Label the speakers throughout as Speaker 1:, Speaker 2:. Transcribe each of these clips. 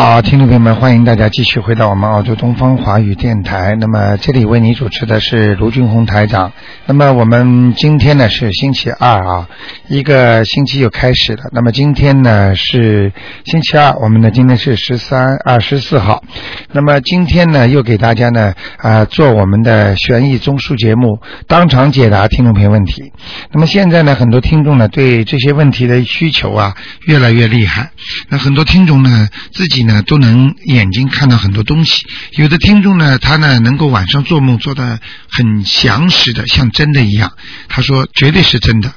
Speaker 1: 好，听众朋友们，欢迎大家继续回到我们澳洲东方华语电台。那么这里为你主持的是卢俊宏台长。那么我们今天呢是星期二啊，一个星期又开始了。那么今天呢是星期二，我们呢今天是十三二十四号。那么今天呢又给大家呢啊做我们的悬疑综述节目，当场解答听众朋友问题。那么现在呢很多听众呢对这些问题的需求啊越来越厉害。那很多听众呢自己呢都能眼睛看到很多东西，有的听众呢他呢能够晚上做梦做的很详实的，像真的一样。他说绝对是真的。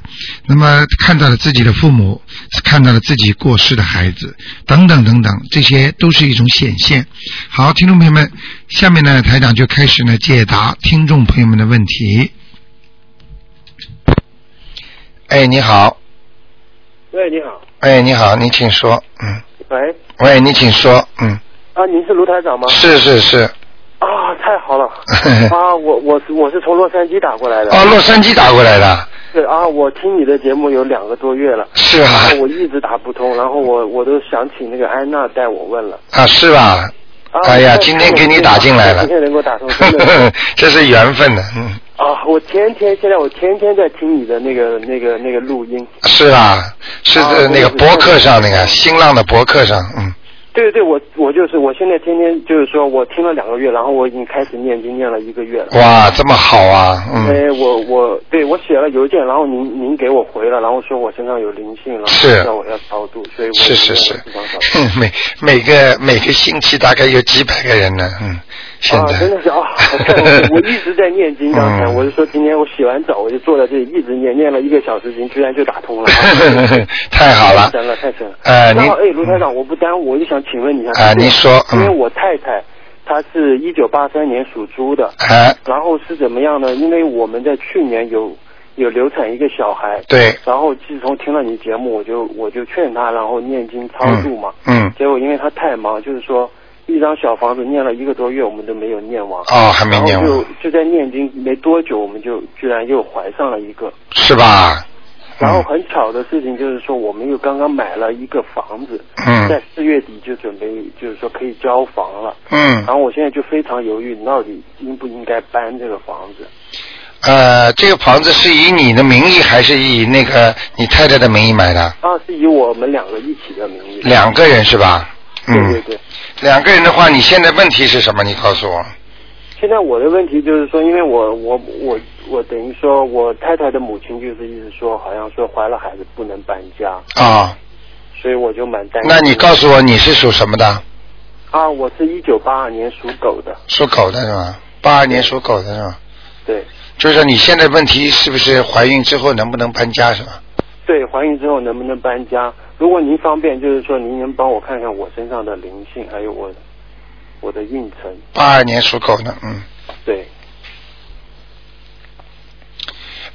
Speaker 1: 那么看到了自己的父母，看到了自己过世的孩子，等等等等，这些都是一种显现。好，听众朋友们，下面呢台长就开始呢解答听众朋友们的问题。哎，你好，
Speaker 2: 喂，你好。
Speaker 1: 哎，你好，你请说，嗯，
Speaker 2: 喂，
Speaker 1: 喂，你请说，嗯，
Speaker 2: 啊，您是卢台长吗？
Speaker 1: 是是是，
Speaker 2: 啊，太好了。啊，我我是我是从洛杉矶打过来的。
Speaker 1: 啊，洛杉矶打过来的，
Speaker 2: 对啊，我听你的节目有两个多月了，
Speaker 1: 是啊
Speaker 2: 我一直打不通，然后我我都想请那个安娜带我问了。
Speaker 1: 啊，是吧？
Speaker 2: 啊，
Speaker 1: 哎呀，今天给你打进来了
Speaker 2: 今，天能够打通，真的
Speaker 1: 这是缘分呢，嗯，
Speaker 2: 啊！我天天现在我天天在听你的那个那个那个录音。
Speaker 1: 是
Speaker 2: 啊？
Speaker 1: 是那个博客上那个新浪的博客上，嗯，
Speaker 2: 对对对，我我就是我现在天天就是说我听了两个月，然后我已经开始念经念了一个月了。
Speaker 1: 哇，这么好啊，嗯，
Speaker 2: 哎，我我对我写了邮件，然后您您给我回了，然后说我身上有灵性，然后
Speaker 1: 是
Speaker 2: 让我要超度，所以我
Speaker 1: 是是是。每每个每个星期大概有几百个人呢，嗯，现
Speaker 2: 啊，真的是啊！我我一直在念经，刚才
Speaker 1: 嗯
Speaker 2: 我就说今天我洗完澡，我就坐在这里一直念，念了一个小时经，居然就打通了。
Speaker 1: 太好了
Speaker 2: 太，神了，太神了。
Speaker 1: 呃，你
Speaker 2: 然后哎，卢台长，我不耽误，我就想请问你一下。
Speaker 1: 啊你说嗯
Speaker 2: 因为我太太她是一九八三年属猪的，
Speaker 1: 哎，
Speaker 2: 然后是怎么样呢？因为我们在去年有有流产一个小孩，
Speaker 1: 对，
Speaker 2: 然后自从听了你节目，我就我就劝她，然后念经超度嘛。
Speaker 1: 嗯，
Speaker 2: 结果因为她太忙，就是说一张小房子念了一个多月，我们都没有念完。
Speaker 1: 哦，还没念完，
Speaker 2: 就就在念经没多久，我们就居然又怀上了一个。
Speaker 1: 是吧？
Speaker 2: 然后很巧的事情就是说，我们又刚刚买了一个房子，
Speaker 1: 嗯
Speaker 2: 在四月底就准备就是说可以交房了。
Speaker 1: 嗯
Speaker 2: 然，后我现在就非常犹豫，到底应不应该搬这个房子？
Speaker 1: 呃，这个房子是以你的名义还是以那个你太太的名义买的？
Speaker 2: 啊，是以我们两个一起的名义。
Speaker 1: 两个人是吧？嗯，
Speaker 2: 对对对。
Speaker 1: 两个人的话，你现在问题是什么？你告诉我。
Speaker 2: 现在我的问题就是说，因为我我我我等于说我太太的母亲就是一直说，好像说怀了孩子不能搬家，
Speaker 1: 啊、
Speaker 2: 所以我就蛮担心。
Speaker 1: 那你告诉我你是属什么的？
Speaker 2: 啊，我是一九八二年属狗的，
Speaker 1: 属狗的是吧？八二年属狗的是吧？
Speaker 2: 对
Speaker 1: 就是说你现在问题是不是怀孕之后能不能搬家是吧？
Speaker 2: 对，怀孕之后能不能搬家？如果您方便，就是说您能帮我看看我身上的灵性，还有我我的运程。
Speaker 1: 八二年属狗的，嗯，
Speaker 2: 对。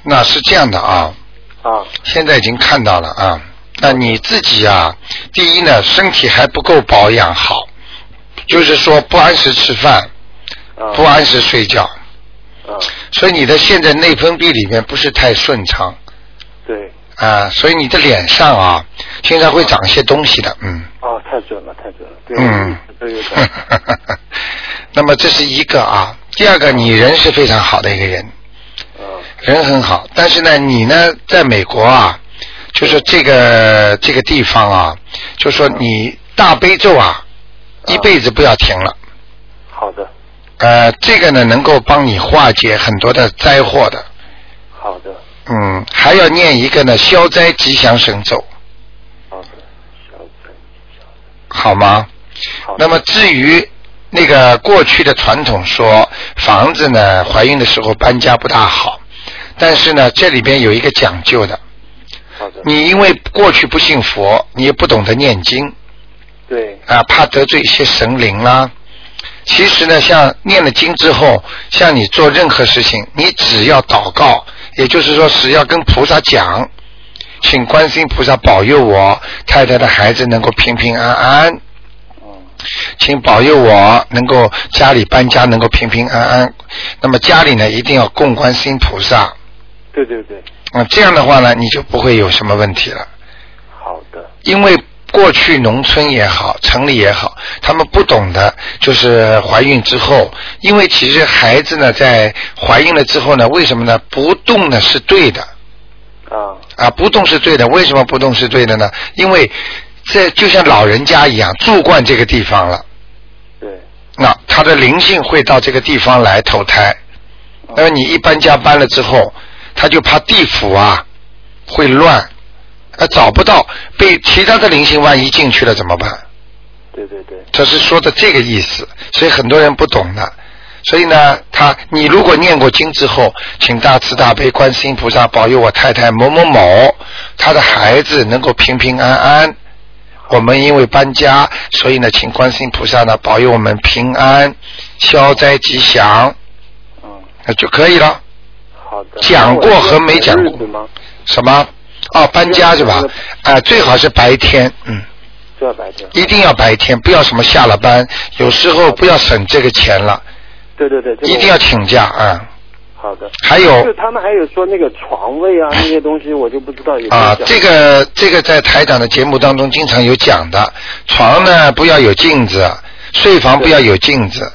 Speaker 1: 那是这样的啊，
Speaker 2: 啊。
Speaker 1: 现在已经看到了啊。那你自己啊，第一呢，身体还不够保养好，就是说不按时吃饭，
Speaker 2: 啊。
Speaker 1: 不按时睡觉，
Speaker 2: 啊。
Speaker 1: 所以你的现在内分泌里面不是太顺畅。
Speaker 2: 对。
Speaker 1: 啊，所以你的脸上啊，经常会长一些东西的，嗯。
Speaker 2: 啊，太准了，太准了，对，
Speaker 1: 嗯 那么这是一个啊，第二个你人是非常好的一个人，
Speaker 2: 啊
Speaker 1: 人很好，但是呢，你呢在美国啊，就是这个这个地方啊，就说你大悲咒啊，一辈子不要停了。
Speaker 2: 好的
Speaker 1: 呃，这个呢能够帮你化解很多的灾祸的。
Speaker 2: 好的
Speaker 1: 嗯，还要念一个呢消灾吉祥神咒，
Speaker 2: 好的，小陈小
Speaker 1: 好吗？那么至于那个过去的传统说房子呢怀孕的时候搬家不大好，但是呢这里边有一个讲究的，你因为过去不信佛，你也不懂得念经
Speaker 2: 对。
Speaker 1: 啊，怕得罪一些神灵啦。其实呢，像念了经之后，像你做任何事情，你只要祷告，也就是说，只要跟菩萨讲，请观世音菩萨保佑我太太的孩子能够平平安安，
Speaker 2: 嗯
Speaker 1: 请保佑我能够家里搬家能够平平安安。那么家里呢，一定要供观世音菩萨。
Speaker 2: 对对对，
Speaker 1: 啊，这样的话呢，你就不会有什么问题了。
Speaker 2: 好的
Speaker 1: 因为过去农村也好，城里也好，他们不懂的，就是怀孕之后，因为其实孩子呢，在怀孕了之后呢，为什么呢？不动呢是对的
Speaker 2: 啊
Speaker 1: 啊，不动是对的。为什么不动是对的呢？因为这就像老人家一样，住惯这个地方了，
Speaker 2: 对
Speaker 1: 那他的灵性会到这个地方来投胎。那么你一搬家搬了之后，他就怕地府啊会乱，啊找不到，被其他的灵性万一进去了怎么办？
Speaker 2: 对对对
Speaker 1: 他是说的这个意思，所以很多人不懂的。所以呢，他你如果念过经之后，请大慈大悲观世音菩萨保佑我太太某某某，她的孩子能够平平安安。我们因为搬家，所以呢，请观世音菩萨呢保佑我们平安、消灾吉祥，
Speaker 2: 嗯
Speaker 1: 那就可以了。
Speaker 2: 好的。
Speaker 1: 讲过和没讲过？什么？哦，搬家是吧？啊、最好是白天，嗯，
Speaker 2: 就要白天。
Speaker 1: 一定要白天，不要什么下了班，有时候不要省这个钱了，
Speaker 2: 对对对，
Speaker 1: 一定要请假啊、
Speaker 2: 好的。
Speaker 1: 还有。
Speaker 2: 就他们还有说那个床位啊那些东西，我就不知道有有
Speaker 1: 啊，这个这个在台长的节目当中经常有讲的，床呢不要有镜子，睡房不要有镜子，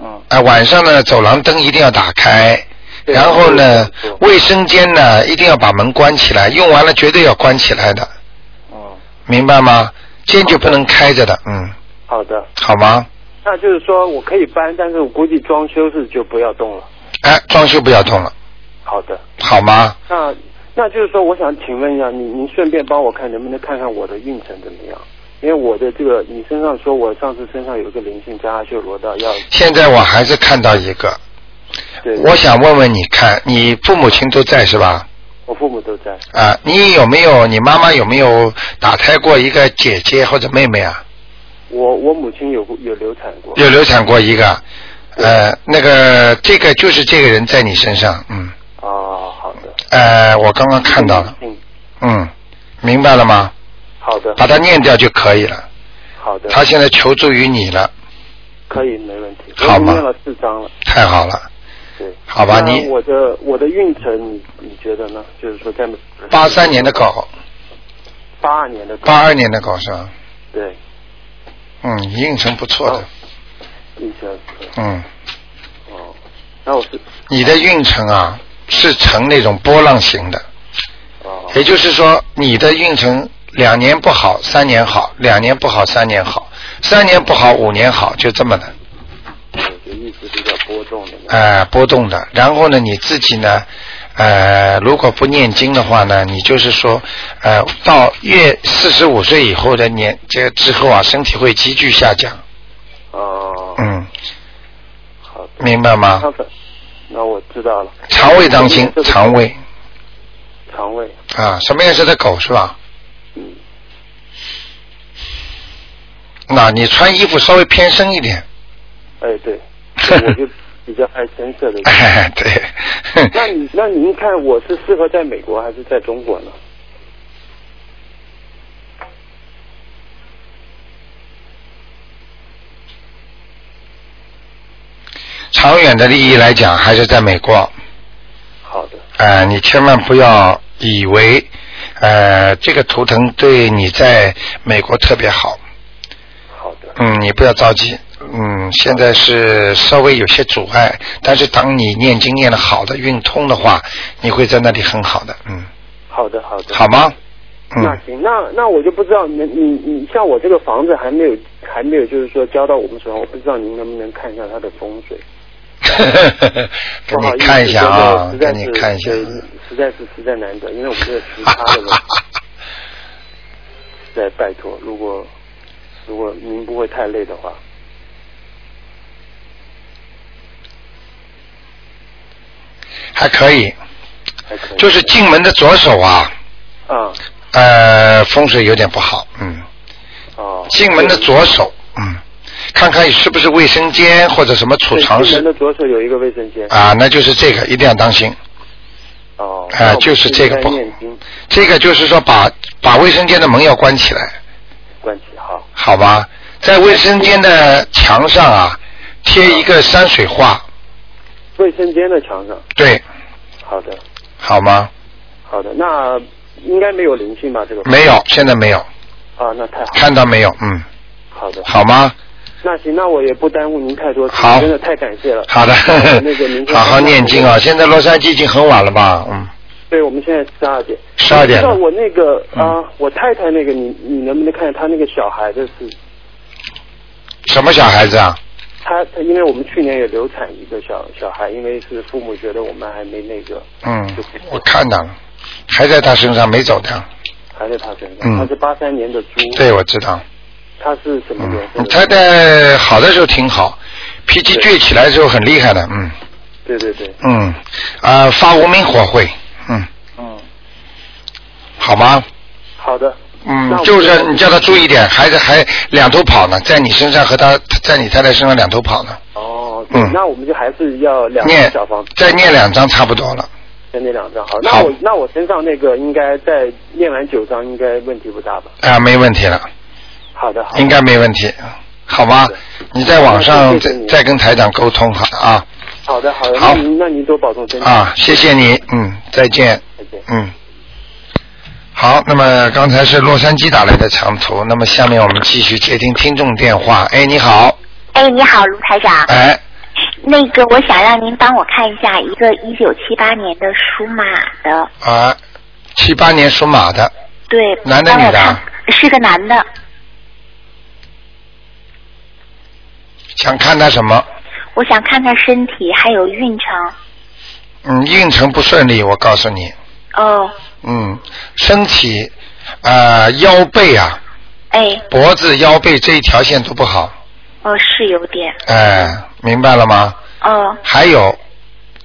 Speaker 2: 嗯。
Speaker 1: 啊，晚上呢走廊灯一定要打开，然后呢卫生间呢一定要把门关起来，用完了绝对要关起来的，
Speaker 2: 嗯，
Speaker 1: 明白吗？坚决不能开着的，嗯，
Speaker 2: 好的。
Speaker 1: 好吗？
Speaker 2: 那就是说我可以搬，但是我估计装修是就不要动了。
Speaker 1: 哎，装修不要动了，
Speaker 2: 好的。
Speaker 1: 好吗？
Speaker 2: 那那就是说，我想请问一下，你您顺便帮我看能不能看看我的运程怎么样？因为我的这个，你身上说我上次身上有一个灵性加阿修罗道要，
Speaker 1: 现在我还是看到一个，
Speaker 2: 对，
Speaker 1: 我想问问你看，你父母亲都在是吧？
Speaker 2: 我父母都在，
Speaker 1: 啊，你有没有你妈妈有没有打胎过一个姐姐或者妹妹啊？
Speaker 2: 我我母亲有有流产过，
Speaker 1: 有流产过一个，呃，那个这个就是这个人在你身上，嗯，
Speaker 2: 哦，好的，
Speaker 1: 呃，我刚刚看到了，
Speaker 2: 嗯，
Speaker 1: 嗯，明白了吗？
Speaker 2: 好的，
Speaker 1: 把它念掉就可以了。
Speaker 2: 好的，
Speaker 1: 他现在求助于你了，
Speaker 2: 可以没问题，
Speaker 1: 好
Speaker 2: 了四张了，
Speaker 1: 太好了，
Speaker 2: 对，
Speaker 1: 好吧？你
Speaker 2: 我的我的运程，你你觉得呢？就是说在
Speaker 1: 八三年的，狗，
Speaker 2: 八二年的狗，
Speaker 1: 八二年的狗是吧？
Speaker 2: 对，
Speaker 1: 嗯，运程不错的。
Speaker 2: 哦，运程，
Speaker 1: 嗯，
Speaker 2: 哦，那我是。
Speaker 1: 你的运程啊是呈那种波浪形的，
Speaker 2: 哦，
Speaker 1: 也就是说你的运程两年不好，三年好，两年不好，三年好，三年不好，五年好，就这么的。
Speaker 2: 对就一直比较波动的，
Speaker 1: 呃波动的。然后呢，你自己呢，呃，如果不念经的话呢，你就是说，呃，到越四十五岁以后的年这个之后啊，身体会急剧下降。
Speaker 2: 哦，
Speaker 1: 明白吗？
Speaker 2: 那那我知道了，
Speaker 1: 肠胃当心，肠胃
Speaker 2: 肠胃，
Speaker 1: 啊，什么颜色的狗是吧？
Speaker 2: 嗯，
Speaker 1: 那你穿衣服稍微偏深一点。
Speaker 2: 哎对，我就比较爱深色的。
Speaker 1: 哎，对。
Speaker 2: 那你那您看我是适合在美国还是在中国呢？
Speaker 1: 长远的利益来讲，还是在美国。
Speaker 2: 好的，
Speaker 1: 呃，你千万不要以为，呃，这个图腾对你在美国特别好。
Speaker 2: 好的，
Speaker 1: 嗯，你不要着急。嗯，现在是稍微有些阻碍，但是当你念经念的好的运通的话，你会在那里很好的。嗯，
Speaker 2: 好的，好的。
Speaker 1: 好吗？嗯，
Speaker 2: 那行，那那我就不知道，你你你像我这个房子还没有还没有就是说交到我们手上，我不知道您能不能看一下它的风水。
Speaker 1: 给你看一下啊，给你看一下。
Speaker 2: 对实在是实在难得，因为我们这个时差的在 拜托，如果如果您不会太累的话，
Speaker 1: 还可以，
Speaker 2: 还可以。
Speaker 1: 就是进门的左手啊，
Speaker 2: 啊
Speaker 1: 呃，风水有点不好，嗯，
Speaker 2: 哦。
Speaker 1: 进门的左手，嗯，看看是不是卫生间或者什么储藏室
Speaker 2: 的左手有一个卫生间。
Speaker 1: 啊，那就是这个一定要当心。
Speaker 2: 哦。
Speaker 1: 啊就是这个不这个就是说把把卫生间的门要关起来，
Speaker 2: 关起好。
Speaker 1: 好吧？在卫生间的墙上啊贴一个山水画，
Speaker 2: 卫生间的墙上。
Speaker 1: 对，
Speaker 2: 好的，
Speaker 1: 好吗？
Speaker 2: 好的，那应该没有灵性吧？这个
Speaker 1: 没有，现在没有。
Speaker 2: 啊，那太好了。
Speaker 1: 看到没有？嗯，
Speaker 2: 好的。
Speaker 1: 好吗？
Speaker 2: 那行，那我也不耽误您太多时间，
Speaker 1: 好
Speaker 2: 真的太感谢了。
Speaker 1: 好的
Speaker 2: 那个明，天
Speaker 1: 好好念经啊！现在洛杉矶已经很晚了吧？嗯，
Speaker 2: 对，我们现在十二点。
Speaker 1: 十二点了
Speaker 2: 知道我那个
Speaker 1: 嗯
Speaker 2: 啊，我太太那个，你你能不能看她那个小孩的是？
Speaker 1: 什么小孩子啊？
Speaker 2: 她她，因为我们去年也流产一个小小孩，因为是父母觉得我们还没那个，
Speaker 1: 嗯，我看到了，还在他身上没走掉。
Speaker 2: 还在她身上。
Speaker 1: 嗯
Speaker 2: 她是八三年的猪。
Speaker 1: 对，我知道。
Speaker 2: 她是什么
Speaker 1: 嗯
Speaker 2: 颜，色的？
Speaker 1: 你太太好的时候挺好，脾气倔起来的时候很厉害的，嗯
Speaker 2: 对对对，
Speaker 1: 嗯，啊、发无名火会，嗯，
Speaker 2: 嗯，
Speaker 1: 好吗？
Speaker 2: 好的。
Speaker 1: 嗯就是你叫他注意点，孩子还两头跑呢，在你身上和他在你太太身上两头跑呢，
Speaker 2: 哦，对
Speaker 1: 嗯
Speaker 2: 那我们就还是要两张
Speaker 1: 念
Speaker 2: 小房子，
Speaker 1: 再念两张差不多了。
Speaker 2: 再念两张。好，
Speaker 1: 好
Speaker 2: 那我那我身上那个应该再念完九张，应该问题不大吧？
Speaker 1: 啊，没问题了，
Speaker 2: 好的，好的。
Speaker 1: 应该没问题，好吗？你在网上再再跟台长沟通好啊
Speaker 2: 好的，好的。
Speaker 1: 好
Speaker 2: 那您那您多保重身体。
Speaker 1: 啊，谢谢你，嗯，再见。
Speaker 2: 再见。
Speaker 1: 嗯，好，那么刚才是洛杉矶打来的长途，那么下面我们继续接听听众电话。哎，你好，
Speaker 3: 哎，你好，卢台长。
Speaker 1: 哎，
Speaker 3: 那个，我想让您帮我看一下一个一九七八年的属马的，
Speaker 1: 啊，七八年属马的，
Speaker 3: 对，
Speaker 1: 男的女的？
Speaker 3: 是个男的，
Speaker 1: 想看他什么？
Speaker 3: 我想看他身体还有运程。
Speaker 1: 嗯，运程不顺利，我告诉你，
Speaker 3: 哦，
Speaker 1: 嗯，身体啊、腰背啊，
Speaker 3: 哎，
Speaker 1: 脖子、腰背这一条线都不好，
Speaker 3: 哦，是有点，
Speaker 1: 哎，明白了吗？
Speaker 3: 哦，
Speaker 1: 还有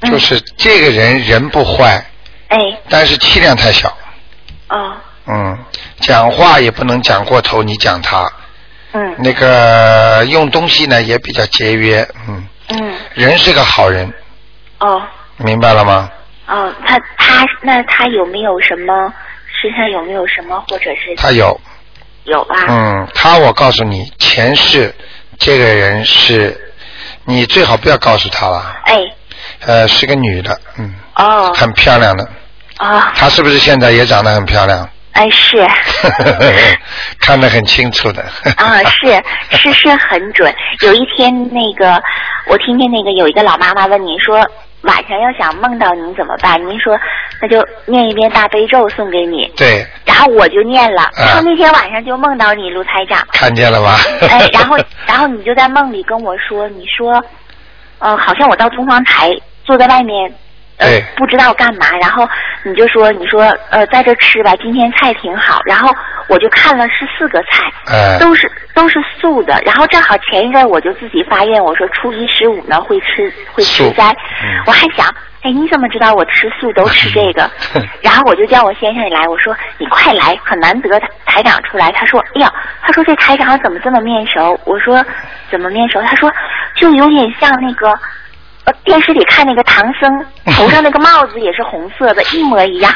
Speaker 3: 嗯。
Speaker 1: 就是这个人人不坏，
Speaker 3: 哎，
Speaker 1: 但是气量太小，
Speaker 3: 哦，
Speaker 1: 嗯，讲话也不能讲过头，你讲他，
Speaker 3: 嗯。
Speaker 1: 那个用东西呢也比较节约，嗯，
Speaker 3: 嗯，
Speaker 1: 人是个好人，
Speaker 3: 哦。
Speaker 1: 明白了吗？
Speaker 3: 哦，他他那他有没有什么身上有没有什么或者是
Speaker 1: 他有，
Speaker 3: 有啊？
Speaker 1: 嗯，他我告诉你，前世这个人是，你最好不要告诉他了，
Speaker 3: 哎，
Speaker 1: 呃，是个女的，嗯，
Speaker 3: 哦。
Speaker 1: 很漂亮的，
Speaker 3: 哦，
Speaker 1: 她是不是现在也长得很漂亮？
Speaker 3: 哎是。
Speaker 1: 看得很清楚的。
Speaker 3: 啊，是是是很准。有一天，那个我听见那个有一个老妈妈问您说，晚上要想梦到您怎么办？您说那就念一遍大悲咒送给你。
Speaker 1: 对，
Speaker 3: 然后我就念了，
Speaker 1: 啊
Speaker 3: 然后那天晚上就梦到你，卢台长。
Speaker 1: 看见了吧？
Speaker 3: 哎，然后然后你就在梦里跟我说，你说，嗯、好像我到东方台坐在外面，呃
Speaker 1: 对，
Speaker 3: 不知道干嘛，然后你就说，你说，呃，在这吃吧，今天菜挺好，然后我就看了是四个菜，
Speaker 1: 哎
Speaker 3: 都是都是素的，然后正好前一阵我就自己发愿，我说初一十五呢会吃会吃斋，
Speaker 1: 嗯
Speaker 3: 我还想，哎，你怎么知道我吃素都吃这个？然后我就叫我先生来，我说你快来，很难得台台长出来。他说，哎呀，他说这台长怎么这么面熟？我说怎么面熟？他说就有点像那个。呃，电视里看那个唐僧 头上那个帽子也是红色的，一模一样，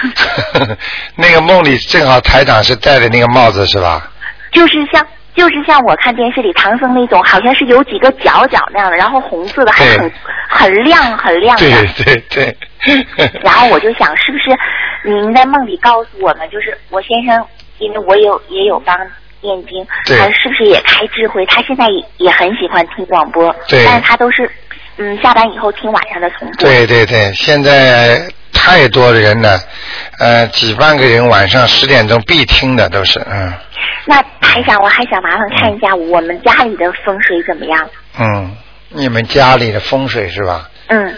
Speaker 1: 那个梦里正好台长是戴的那个帽子是吧？
Speaker 3: 就是像就是像我看电视里唐僧那种，好像是有几个角角那样的，然后红色的，还很很亮很亮的。
Speaker 1: 对对对。
Speaker 3: 然后我就想，是不是您在梦里告诉我们，就是我先生，因为我有也有帮念经，
Speaker 1: 对
Speaker 3: 他是不是也开智慧？他现在也也很喜欢听广播，
Speaker 1: 对
Speaker 3: 但是他都是嗯下班以后听晚上的重播。
Speaker 1: 对对对，现在太多的人了，呃，几万个人晚上十点钟必听的都是，嗯
Speaker 3: 那台长，我还想麻烦看一下我们家里的风水怎么样？
Speaker 1: 嗯，你们家里的风水是吧？
Speaker 3: 嗯，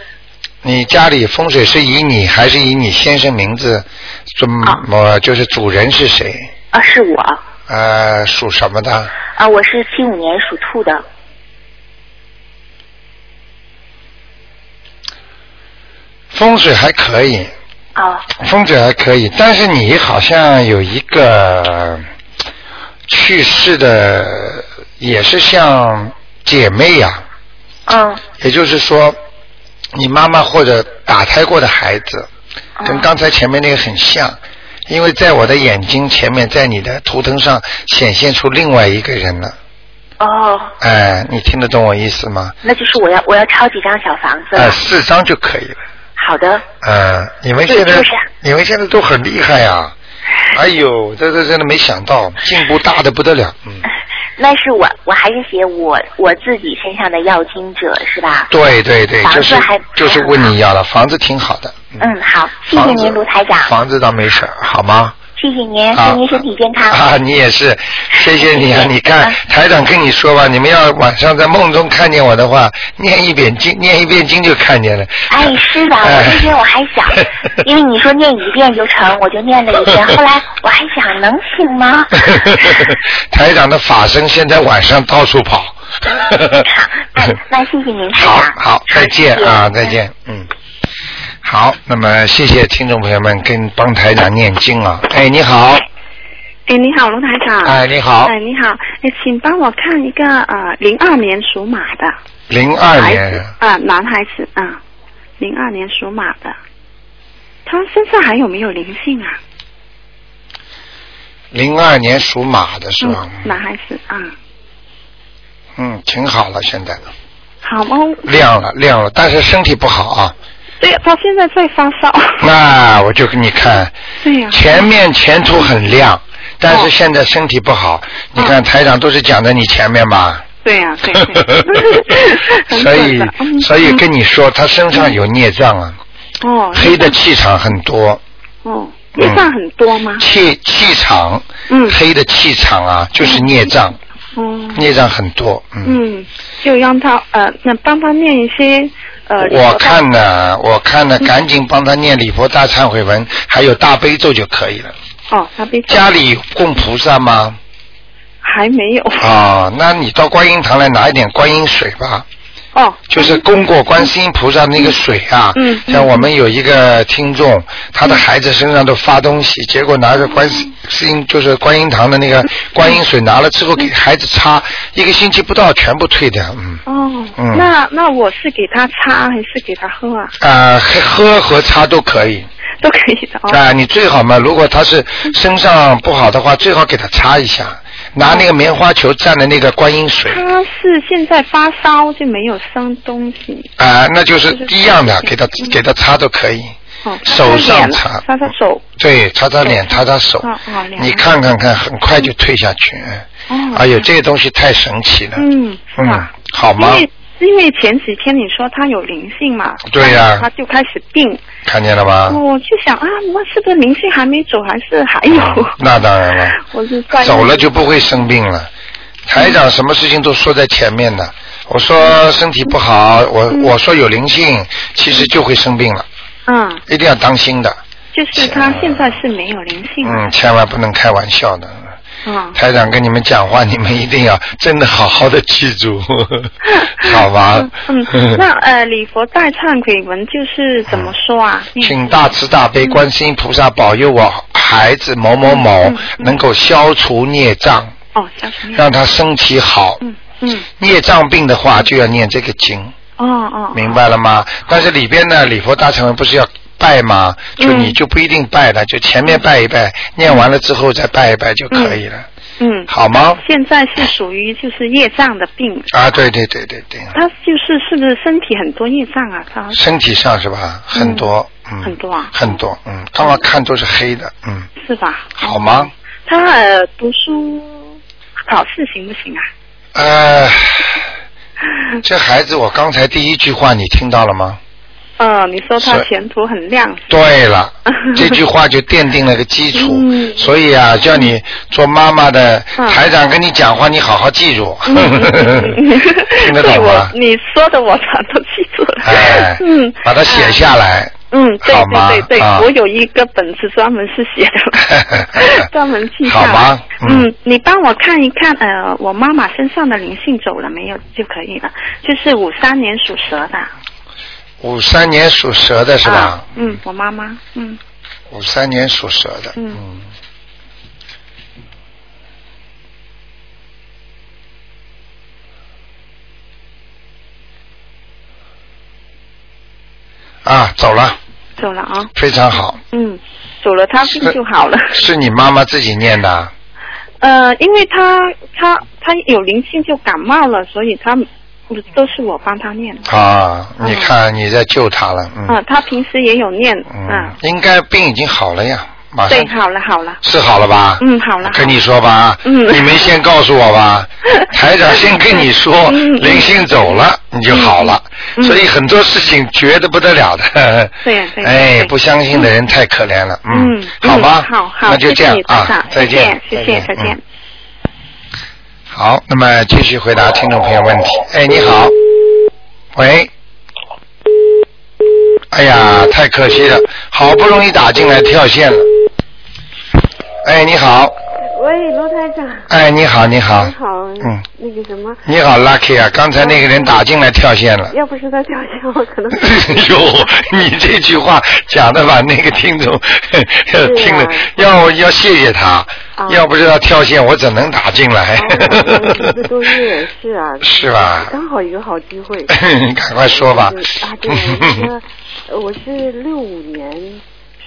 Speaker 1: 你家里风水是以你还是以你先生名字？怎
Speaker 3: 啊
Speaker 1: 么就是主人是谁？
Speaker 3: 啊，是我
Speaker 1: 呃，属什么的？
Speaker 3: 啊，我是七五年属兔的。
Speaker 1: 风水还可以，
Speaker 3: 啊
Speaker 1: 风水还可以，但是你好像有一个去世的，也是像姐妹呀、
Speaker 3: 嗯
Speaker 1: 也就是说，你妈妈或者打胎过的孩子，跟
Speaker 3: 哦
Speaker 1: 刚才前面那个很像，因为在我的眼睛前面，在你的图腾上显现出另外一个人了。
Speaker 3: 哦，
Speaker 1: 哎，你听得懂我意思吗？
Speaker 3: 那就是我要我要抄几张小房子了。
Speaker 1: 呃，四张就可以了。
Speaker 3: 好的，
Speaker 1: 嗯，你们现在
Speaker 3: 就是
Speaker 1: 你们现在都很厉害呀、哎呦，这这真的没想到，进步大的不得了，嗯。
Speaker 3: 那是我，我还是写我我自己身上的要经者是吧？
Speaker 1: 对对对，就是
Speaker 3: 还
Speaker 1: 就是问你要了，房子挺好的。
Speaker 3: 嗯，好，谢谢您，卢台长，
Speaker 1: 房子倒没事儿，好吗？
Speaker 3: 谢谢您，
Speaker 1: 啊
Speaker 3: 祝您身体健康。
Speaker 1: 啊，你也是，谢谢你啊！你看
Speaker 3: 嗯
Speaker 1: 台长跟你说吧，你们要晚上在梦中看见我的话，念一遍经，念一遍经就看见了。
Speaker 3: 哎，是的，我那天我还想，因为你说念一遍就成，我就念了一遍。后来我还想，能行吗？
Speaker 1: 台长的法身现在晚上到处跑。
Speaker 3: 好，那那谢谢您，台
Speaker 1: 好
Speaker 3: 长。
Speaker 1: 好，再见啊，再。见，嗯。好，那么谢谢听众朋友们跟帮台长念经啊。哎，你好，
Speaker 4: 哎，你好，卢台长。
Speaker 1: 哎，你好，
Speaker 4: 哎，你好，哎，请帮我看一个呃，零二年属马的
Speaker 1: 零二年
Speaker 4: 啊、男孩子啊，零二年属马的，他身上还有没有灵性啊？
Speaker 1: 零二年属马的是吧？
Speaker 4: 嗯，男孩子啊，
Speaker 1: 嗯，挺好了，现在
Speaker 4: 好吗？
Speaker 1: 亮了亮了，但是身体不好啊。
Speaker 4: 对，他现在在发烧。
Speaker 1: 那我就给你看，
Speaker 4: 对呀、
Speaker 1: 前面前途很亮，但是
Speaker 4: 哦
Speaker 1: 现在身体不好。你看台长都是讲在你前面嘛，
Speaker 4: 对呀、对对。
Speaker 1: 所以所以跟你说，他身上有孽障啊，
Speaker 4: 哦，
Speaker 1: 黑的气场很多，
Speaker 4: 哦，孽障很多吗？
Speaker 1: 气气场，
Speaker 4: 嗯
Speaker 1: 黑的气场啊，就是孽障，
Speaker 4: 哦，
Speaker 1: 孽障很多，嗯。
Speaker 4: 嗯，就让他呃，那帮他念一些呃。
Speaker 1: 我看呢，我看
Speaker 4: 嗯
Speaker 1: 呢，赶紧帮他念礼佛大忏悔文，还有大悲咒就可以了。
Speaker 4: 哦，大悲咒
Speaker 1: 家里供菩萨吗？
Speaker 4: 还没有。
Speaker 1: 啊，那你到观音堂来拿一点观音水吧，
Speaker 4: 哦，
Speaker 1: 就是供过观世音菩萨那个水啊。
Speaker 4: 嗯嗯
Speaker 1: 像我们有一个听众，他的孩子身上都发东西，结果拿着观世音就是观音堂的那个观音水拿了之后给孩子擦，一个星期不到全部退掉，嗯。
Speaker 4: 哦，
Speaker 1: 嗯
Speaker 4: 那那我是给他擦还是给他喝啊？
Speaker 1: 啊、喝和擦都可以。
Speaker 4: 都可以的哦。
Speaker 1: 啊，你最好嘛，如果他是身上不好的话，最好给他擦一下，拿那个棉花球蘸的那个观音水，
Speaker 4: 他是现在发烧就没有生东西。
Speaker 1: 啊，那就是一样的，给他给他擦都可以。
Speaker 4: 哦，
Speaker 1: 手上擦
Speaker 4: 擦擦手。
Speaker 1: 对，擦擦脸，擦擦手
Speaker 4: 哦哦，
Speaker 1: 你看看看，很快就退下去。
Speaker 4: 哦。
Speaker 1: 哎呦，这个东西太神奇了。
Speaker 4: 嗯，
Speaker 1: 嗯？，好吗
Speaker 4: 因？为因为前几天你说他有灵性嘛，
Speaker 1: 对呀
Speaker 4: 他就开始病，
Speaker 1: 看见了吗？
Speaker 4: 我就想啊，那是不是灵性还没走，还是还有？
Speaker 1: 那当然了，
Speaker 4: 我是在
Speaker 1: 走了就不会生病了。台长什么事情都说在前面的。我说身体不好，我
Speaker 4: 嗯
Speaker 1: 我说有灵性，其实就会生病了，
Speaker 4: 嗯，
Speaker 1: 一定要当心的。
Speaker 4: 就是他现在是没有灵性。
Speaker 1: 嗯，千万不能开玩笑的。
Speaker 4: 嗯。
Speaker 1: 台长跟你们讲话，你们一定要真的好好的记住，好吧？
Speaker 4: 嗯，嗯 那呃，礼佛大忏悔文就是怎么说啊？
Speaker 1: 嗯请大慈大悲观世音菩萨保佑我孩子某某某能够消除孽障，
Speaker 4: 哦，小什么？
Speaker 1: 让他身体好。
Speaker 4: 嗯嗯，
Speaker 1: 孽障病的话就要念这个经，
Speaker 4: 哦哦，
Speaker 1: 明白了吗？但是里边呢，礼佛大忏悔不是要拜嘛？就
Speaker 4: 嗯
Speaker 1: 你就不一定拜了，就前面拜一拜，念完了之后再拜一拜就可以了，
Speaker 4: 嗯，
Speaker 1: 好吗？
Speaker 4: 现在是属于就是业障的病。
Speaker 1: 啊，对对对对对，
Speaker 4: 他就是是不是身体很多业障啊？他
Speaker 1: 身体上是吧？很多，嗯，
Speaker 4: 很多啊
Speaker 1: 很多，嗯，刚刚看都是黑的，嗯，
Speaker 4: 是吧？
Speaker 1: 好吗？
Speaker 4: 他呃读书考试行不行啊？
Speaker 1: 呃，这孩子，我刚才第一句话你听到了吗？
Speaker 4: 呃，你说他前途很亮。
Speaker 1: 对了，这句话就奠定了个基础。
Speaker 4: 嗯
Speaker 1: 所以啊，叫你做妈妈的
Speaker 4: 嗯
Speaker 1: 台长跟你讲话，你好好记住。
Speaker 4: 对我
Speaker 1: 懂吗？
Speaker 4: 你说的我全都记住了。
Speaker 1: 哎，
Speaker 4: 嗯，
Speaker 1: 把它写下来。
Speaker 4: 嗯，对对对对，
Speaker 1: 啊
Speaker 4: 我有一个本子专门是写的，专门记下。
Speaker 1: 好吗嗯
Speaker 4: 嗯，你帮我看一看，呃，我妈妈身上的灵性走了没有就可以了。就是五三年属蛇的，
Speaker 1: 五三年属蛇的是吧
Speaker 4: 啊？嗯，我妈妈，嗯
Speaker 1: 五三年属蛇的。
Speaker 4: 嗯
Speaker 1: 嗯。啊，走了，
Speaker 4: 走了啊，
Speaker 1: 非常好。
Speaker 4: 嗯，走了，他病就好了。
Speaker 1: 是你妈妈自己念的啊？
Speaker 4: 呃，因为他他他有灵性就感冒了，所以她都是我帮他念的。
Speaker 1: 啊，
Speaker 4: 嗯
Speaker 1: 你看你在救他了，嗯。
Speaker 4: 啊，他平时也有念，
Speaker 1: 嗯
Speaker 4: 嗯，
Speaker 1: 应该病已经好了呀。马上
Speaker 4: 对，好了好了，
Speaker 1: 是好了吧？
Speaker 4: 嗯，好了。
Speaker 1: 跟你说吧，
Speaker 4: 嗯
Speaker 1: 你没先告诉我吧？台长先跟你说，
Speaker 4: 嗯嗯
Speaker 1: 灵性走了，你就好了。
Speaker 4: 嗯
Speaker 1: 所以很多事情绝得不得了的。
Speaker 4: 对呀
Speaker 1: 哎，
Speaker 4: 对
Speaker 1: 不相信的人太可怜了。
Speaker 4: 嗯，
Speaker 1: 好吧。
Speaker 4: 嗯好好，
Speaker 1: 那就这样啊，再见，
Speaker 4: 谢谢，再见
Speaker 1: 嗯。好，那么继续回答听众朋友问题。哎，你好，喂。哎呀，太可惜了，好不容易打进来跳线了。哎，你好，
Speaker 5: 喂，罗台长。
Speaker 1: 哎，你好，你好
Speaker 5: 你，好。
Speaker 1: 嗯。
Speaker 5: 那个什么，
Speaker 1: 你好，Lucky 啊！刚才那个人打进来跳线了。
Speaker 5: 要不是他跳线，我可能。
Speaker 1: 哟，你这句话讲的把那个听众 听了，要要谢谢他，
Speaker 5: 啊
Speaker 1: 要不是他跳线，我怎能打进来？
Speaker 5: 哦一个多月是啊。
Speaker 1: 是吧
Speaker 5: 刚好一个好机会。
Speaker 1: 你赶快说吧
Speaker 5: 就是啊，对，那个呃我是六五年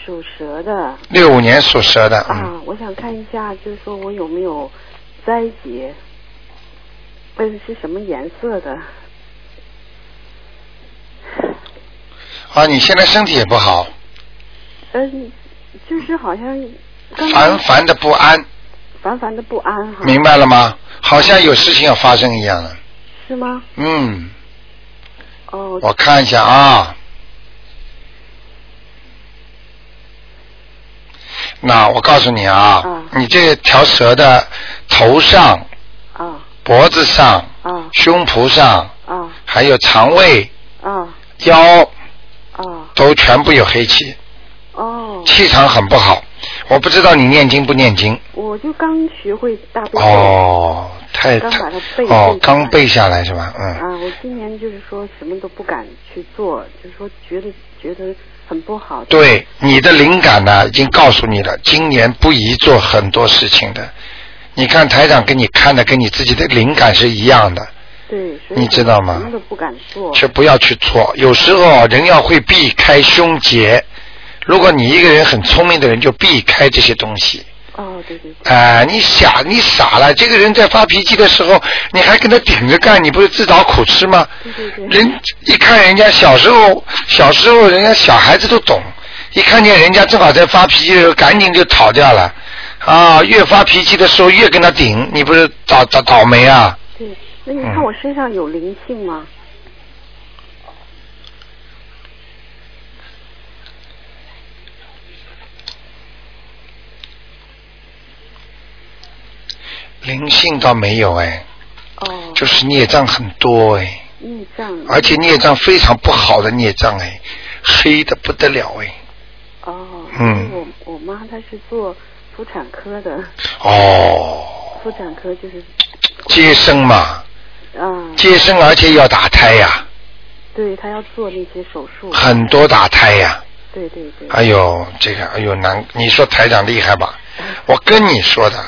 Speaker 5: 属蛇的
Speaker 1: 六五年属蛇的，嗯，
Speaker 5: 啊，我想看一下，就是说我有没有灾劫，问是什么颜色的？
Speaker 1: 啊，你现在身体也不好，
Speaker 5: 嗯，就是好像
Speaker 1: 烦烦的不安，
Speaker 5: 烦烦的不安哈。
Speaker 1: 明白了吗？好像有事情要发生一样的。
Speaker 5: 是吗？
Speaker 1: 嗯，
Speaker 5: 哦，
Speaker 1: 我看一下啊。那我告诉你啊，
Speaker 5: 嗯
Speaker 1: 你这条蛇的头上、
Speaker 5: 啊
Speaker 1: 脖子上、
Speaker 5: 啊
Speaker 1: 胸脯上，
Speaker 5: 啊
Speaker 1: 还有肠胃、
Speaker 5: 啊
Speaker 1: 腰
Speaker 5: 啊
Speaker 1: 都全部有黑气，
Speaker 5: 哦，
Speaker 1: 气场很不好。我不知道你念经不念经。
Speaker 5: 我就刚学会大悲咒。
Speaker 1: 哦，太太
Speaker 5: 刚把它背
Speaker 1: 哦刚背下来是吧？嗯。
Speaker 5: 啊，我今年就是说什么都不敢去做，就是说觉得觉得很不好。
Speaker 1: 对，你的灵感呢，已经告诉你了，今年不宜做很多事情的。你看台长给你看的，跟你自己的灵感是一样的，
Speaker 5: 对，
Speaker 1: 你知道吗
Speaker 5: 什么都不敢做。
Speaker 1: 却不要去做。有时候人要会避开凶劫。如果你一个人很聪明的人，就避开这些东西。
Speaker 5: 哦，对对对。
Speaker 1: 啊、你傻，你傻了。这个人在发脾气的时候，你还跟他顶着干，你不是自找苦吃吗？
Speaker 5: 对对对。
Speaker 1: 人一看人家小时候，小时候人家小孩子都懂，一看见人家正好在发脾气的时候，赶紧就逃掉了。啊，越发脾气的时候越跟他顶，你不是倒倒倒霉啊？
Speaker 5: 对，那你看
Speaker 1: 嗯
Speaker 5: 我身上有灵性吗？
Speaker 1: 灵性倒没有哎，
Speaker 5: 哦，
Speaker 1: 就是孽障很多哎，
Speaker 5: 孽障。
Speaker 1: 而且孽障非常不好的孽障哎，黑的不得了哎。
Speaker 5: 哦。
Speaker 1: 嗯
Speaker 5: 我我妈她是做妇产科的，
Speaker 1: 哦，
Speaker 5: 妇产科就是，
Speaker 1: 接生嘛，
Speaker 5: 嗯，
Speaker 1: 接生而且要打胎呀，
Speaker 5: 对她要做那些手术。
Speaker 1: 很多打胎呀。
Speaker 5: 对对对。
Speaker 1: 哎呦，这个哎呦难，你说台长厉害吧？我跟你说的，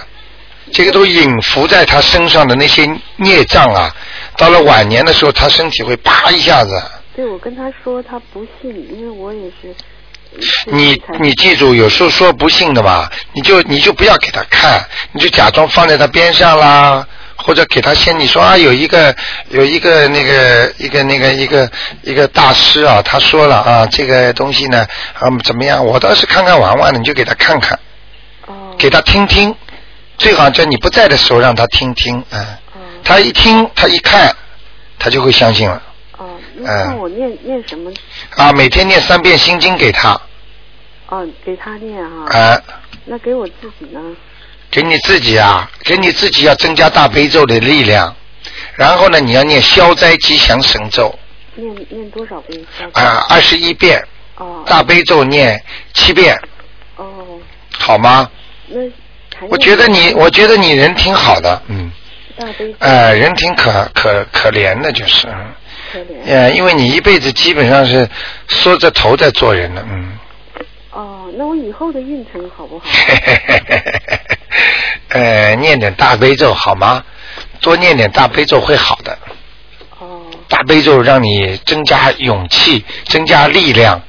Speaker 1: 这个都隐伏在他身上的那些孽障啊，到了晚年的时候，他身体会啪一下子。
Speaker 5: 对，我跟他说他不信，因为我也是。
Speaker 1: 你你记住，有时候说不信的吧，你就你就不要给他看，你就假装放在他边上啦，或者给他先你说啊，有一个有一个那个一个那个一个一个大师啊，他说了啊，这个东西呢啊怎么样？我倒是看看玩玩的，你就给他看看，
Speaker 5: 哦
Speaker 1: 给他听听，最好在你不在的时候让他听听，嗯，
Speaker 5: 哦
Speaker 1: 他一听他一看，他就会相信了
Speaker 5: 哦，
Speaker 1: 嗯
Speaker 5: 那看我念念什么？
Speaker 1: 啊，每天念三遍心经给他
Speaker 5: 哦，给他念哈。
Speaker 1: 啊。
Speaker 5: 那给我自己呢？
Speaker 1: 给你自己啊，给你自己要增加大悲咒的力量，然后呢，你要念消灾吉祥神咒
Speaker 5: 念念多少遍？
Speaker 1: 啊，二十一遍，
Speaker 5: 哦。
Speaker 1: 大悲咒念七遍，
Speaker 5: 哦，
Speaker 1: 好吗？
Speaker 5: 那还
Speaker 1: 我觉得你，我觉得你人挺好的，嗯，
Speaker 5: 大悲咒
Speaker 1: 呃，人挺可可可怜的，就是，嗯
Speaker 5: 可怜。
Speaker 1: 呃，因为你一辈子基本上是缩着头在做人的，嗯，
Speaker 5: 哦，那我以后的运程好不好？
Speaker 1: 呃，念点大悲咒好吗？多念点大悲咒会好的。
Speaker 5: 哦
Speaker 1: 大悲咒让你增加勇气，增加力量，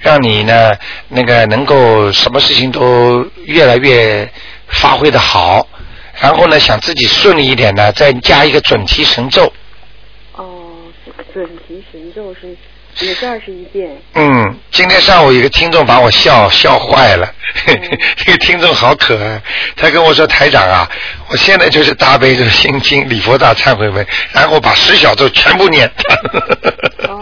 Speaker 1: 让你呢那个能够什么事情都越来越发挥的好。然后呢，想自己顺利一点呢，再加一个准提神咒。
Speaker 5: 哦，这个准提神咒是也是二十一遍。
Speaker 1: 嗯，今天上午有个听众把我笑笑坏了，
Speaker 5: 嗯
Speaker 1: 这个听众好可爱，他跟我说台长啊，我现在就是大悲咒、心经、礼佛大忏悔文，然后把十小咒全部念。
Speaker 5: 哦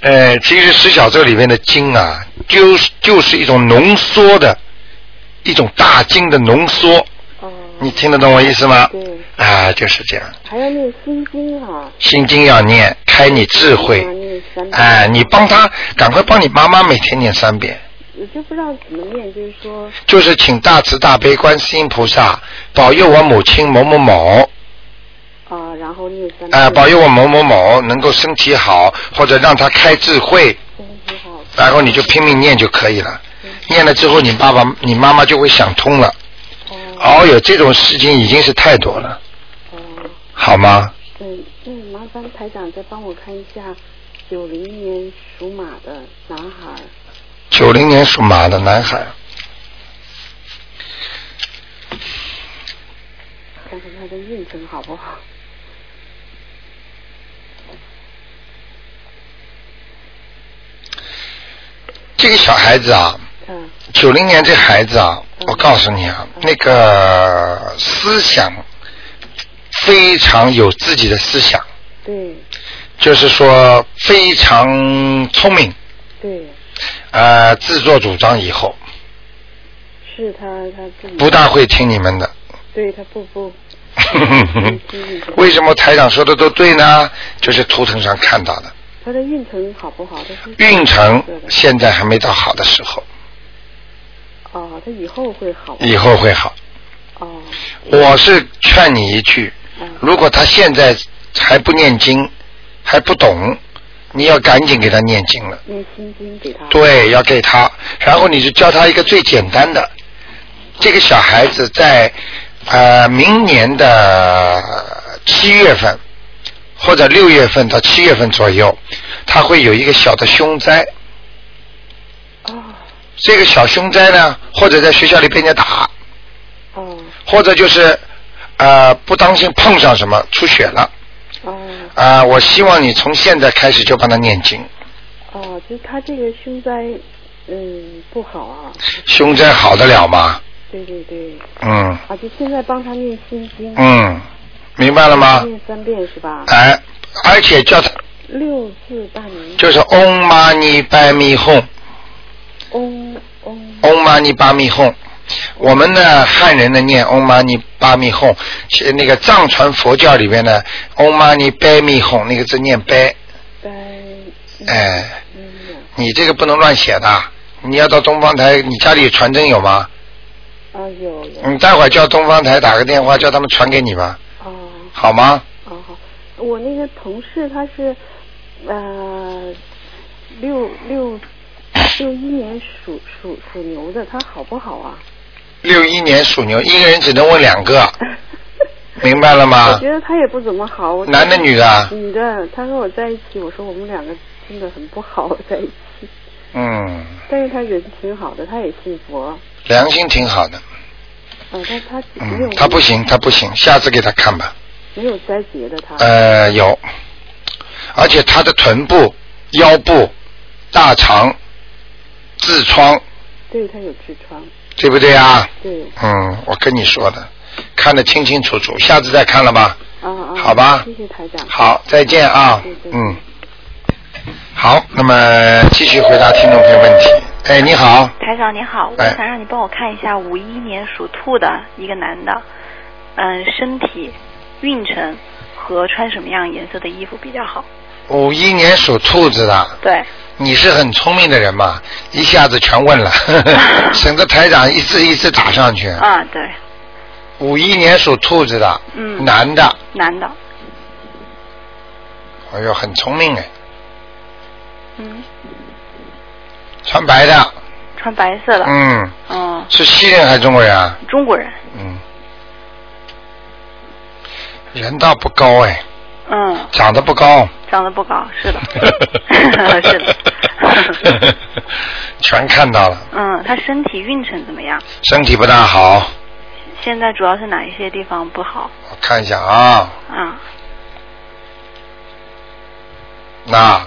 Speaker 1: 呃，其实十小咒里面的经啊，就是就是一种浓缩的，一种大经的浓缩，
Speaker 5: 哦。
Speaker 1: 你听得懂我意思吗？
Speaker 5: 对，
Speaker 1: 啊，就是这样。
Speaker 5: 还要念心经哈、
Speaker 1: 心经要念，开你智慧
Speaker 5: 啊。念三遍。
Speaker 1: 哎，你帮他赶快帮你妈妈每天念三遍，
Speaker 5: 我就不知道怎么念，就是说，
Speaker 1: 就是请大慈大悲观世音菩萨保佑我母亲某某某，
Speaker 5: 啊、然后念三遍。
Speaker 1: 啊，保佑我某某某能够身体好，或者让他开智慧，
Speaker 5: 身体好。
Speaker 1: 然后你就拼命念就可以了。念了之后，你爸爸、你妈妈就会想通了。
Speaker 5: 哦
Speaker 1: 哦哟，这种事情已经是太多了，
Speaker 5: 哦，
Speaker 1: 好吗？
Speaker 5: 对，那麻烦台长再帮我看一下，九零年属马的男孩，
Speaker 1: 九零年属马的男孩，
Speaker 5: 看看他的运程好不好？
Speaker 1: 这个小孩子啊，
Speaker 5: 嗯，
Speaker 1: 九零年这孩子啊，我告诉你啊，那个思想非常有自己的思想，
Speaker 5: 对。
Speaker 1: 就是说非常聪明，
Speaker 5: 对，
Speaker 1: 呃，自作主张以后。
Speaker 5: 是他他自己。
Speaker 1: 不大会听你们的。
Speaker 5: 对他不不，
Speaker 1: 为什么台长说的都对呢？就是图腾上看到的，
Speaker 5: 他的运程好不好？他是
Speaker 1: 运程现在还没到好的时候，
Speaker 5: 哦，他以后会好
Speaker 1: 以后会好。
Speaker 5: 哦，
Speaker 1: 我是劝你一句，
Speaker 5: 嗯
Speaker 1: 如果他现在还不念经，还不懂，你要赶紧给他念经了。
Speaker 5: 念心经给他。
Speaker 1: 对，要给他，然后你就教他一个最简单的。这个小孩子在呃明年的七月份或者六月份到七月份左右，他会有一个小的凶灾。
Speaker 5: 哦
Speaker 1: 这个小凶灾呢，或者在学校里被人家打，
Speaker 5: 哦
Speaker 1: 或者就是呃不当心碰上什么出血了。
Speaker 5: 哦
Speaker 1: 啊、我希望你从现在开始就帮他念经，
Speaker 5: 哦，就是他这个凶灾，嗯，不好啊。
Speaker 1: 凶灾好得了吗？
Speaker 5: 对对对，
Speaker 1: 嗯
Speaker 5: 啊，就现在帮他念心经。
Speaker 1: 嗯，明白了吗？
Speaker 5: 念三遍是吧？
Speaker 1: 哎，而且叫他
Speaker 5: 六字大明。
Speaker 1: 就是 Om Mani Padme Hum，
Speaker 5: 嗡嗡。
Speaker 1: Om Mani Padme Hum。我们呢，汉人呢念 Om Mani Padme Hum，是那个藏传佛教里边呢 Om Mani Padme Hum 那个字念掰，
Speaker 5: 呆。
Speaker 1: 哎，
Speaker 5: 嗯。
Speaker 1: 你这个不能乱写的。你要到东方台，你家里有传真有吗？
Speaker 5: 啊，有有。
Speaker 1: 你待会儿叫东方台打个电话，叫他们传给你吧，
Speaker 5: 哦
Speaker 1: 好吗？
Speaker 5: 哦好，我那个同事他是呃六六六一年属属属牛的，他好不好啊？
Speaker 1: 六一年属牛，一个人只能问两个，明白了吗我
Speaker 5: 觉？得他也不怎么好。
Speaker 1: 男的女的？
Speaker 5: 女的，他和我在一起，我说我们两个真的很不好在一起。
Speaker 1: 嗯，
Speaker 5: 但是他人挺好的，他也信佛。
Speaker 1: 良心挺好的。
Speaker 5: 呃，但他没有、
Speaker 1: 嗯，他不行，他不行，下次给他看吧。
Speaker 5: 没有灾劫的他。
Speaker 1: 呃，有，而且他的臀部、腰部、大肠、痔疮，
Speaker 5: 对他有痔疮，
Speaker 1: 对不对啊？
Speaker 5: 对，
Speaker 1: 嗯，我跟你说的，看得清清楚楚，下次再看了吧。
Speaker 5: 啊啊，
Speaker 1: 好吧
Speaker 5: 谢谢台长。
Speaker 1: 好，再见啊
Speaker 5: 对对。
Speaker 1: 嗯。好，那么继续回答听众朋友问题。哎，你好，
Speaker 6: 台长你好，我
Speaker 1: 哎
Speaker 6: 想让你帮我看一下五一年属兔的一个男的，嗯，身体、运程和穿什么样颜色的衣服比较好？
Speaker 1: 五一年属兔子的，
Speaker 6: 对，
Speaker 1: 你是很聪明的人嘛，一下子全问了，省得台长一次一次打上去。
Speaker 6: 啊，对，
Speaker 1: 五一年属兔子的，
Speaker 6: 嗯。
Speaker 1: 男的，
Speaker 6: 男的，
Speaker 1: 哎呦，很聪明哎，
Speaker 6: 嗯，
Speaker 1: 穿白的，
Speaker 6: 穿白色的，
Speaker 1: 嗯，
Speaker 6: 嗯，
Speaker 1: 是西人还是中国人啊？
Speaker 6: 中国人，
Speaker 1: 嗯，人倒不高哎，
Speaker 6: 嗯，
Speaker 1: 长得不高。
Speaker 6: 长得不高，是的，是的，
Speaker 1: 全看到了，
Speaker 6: 嗯，他身体运程怎么样？
Speaker 1: 身体不大好，
Speaker 6: 现在主要是哪一些地方不好？
Speaker 1: 我看一下啊，
Speaker 6: 啊，
Speaker 1: 那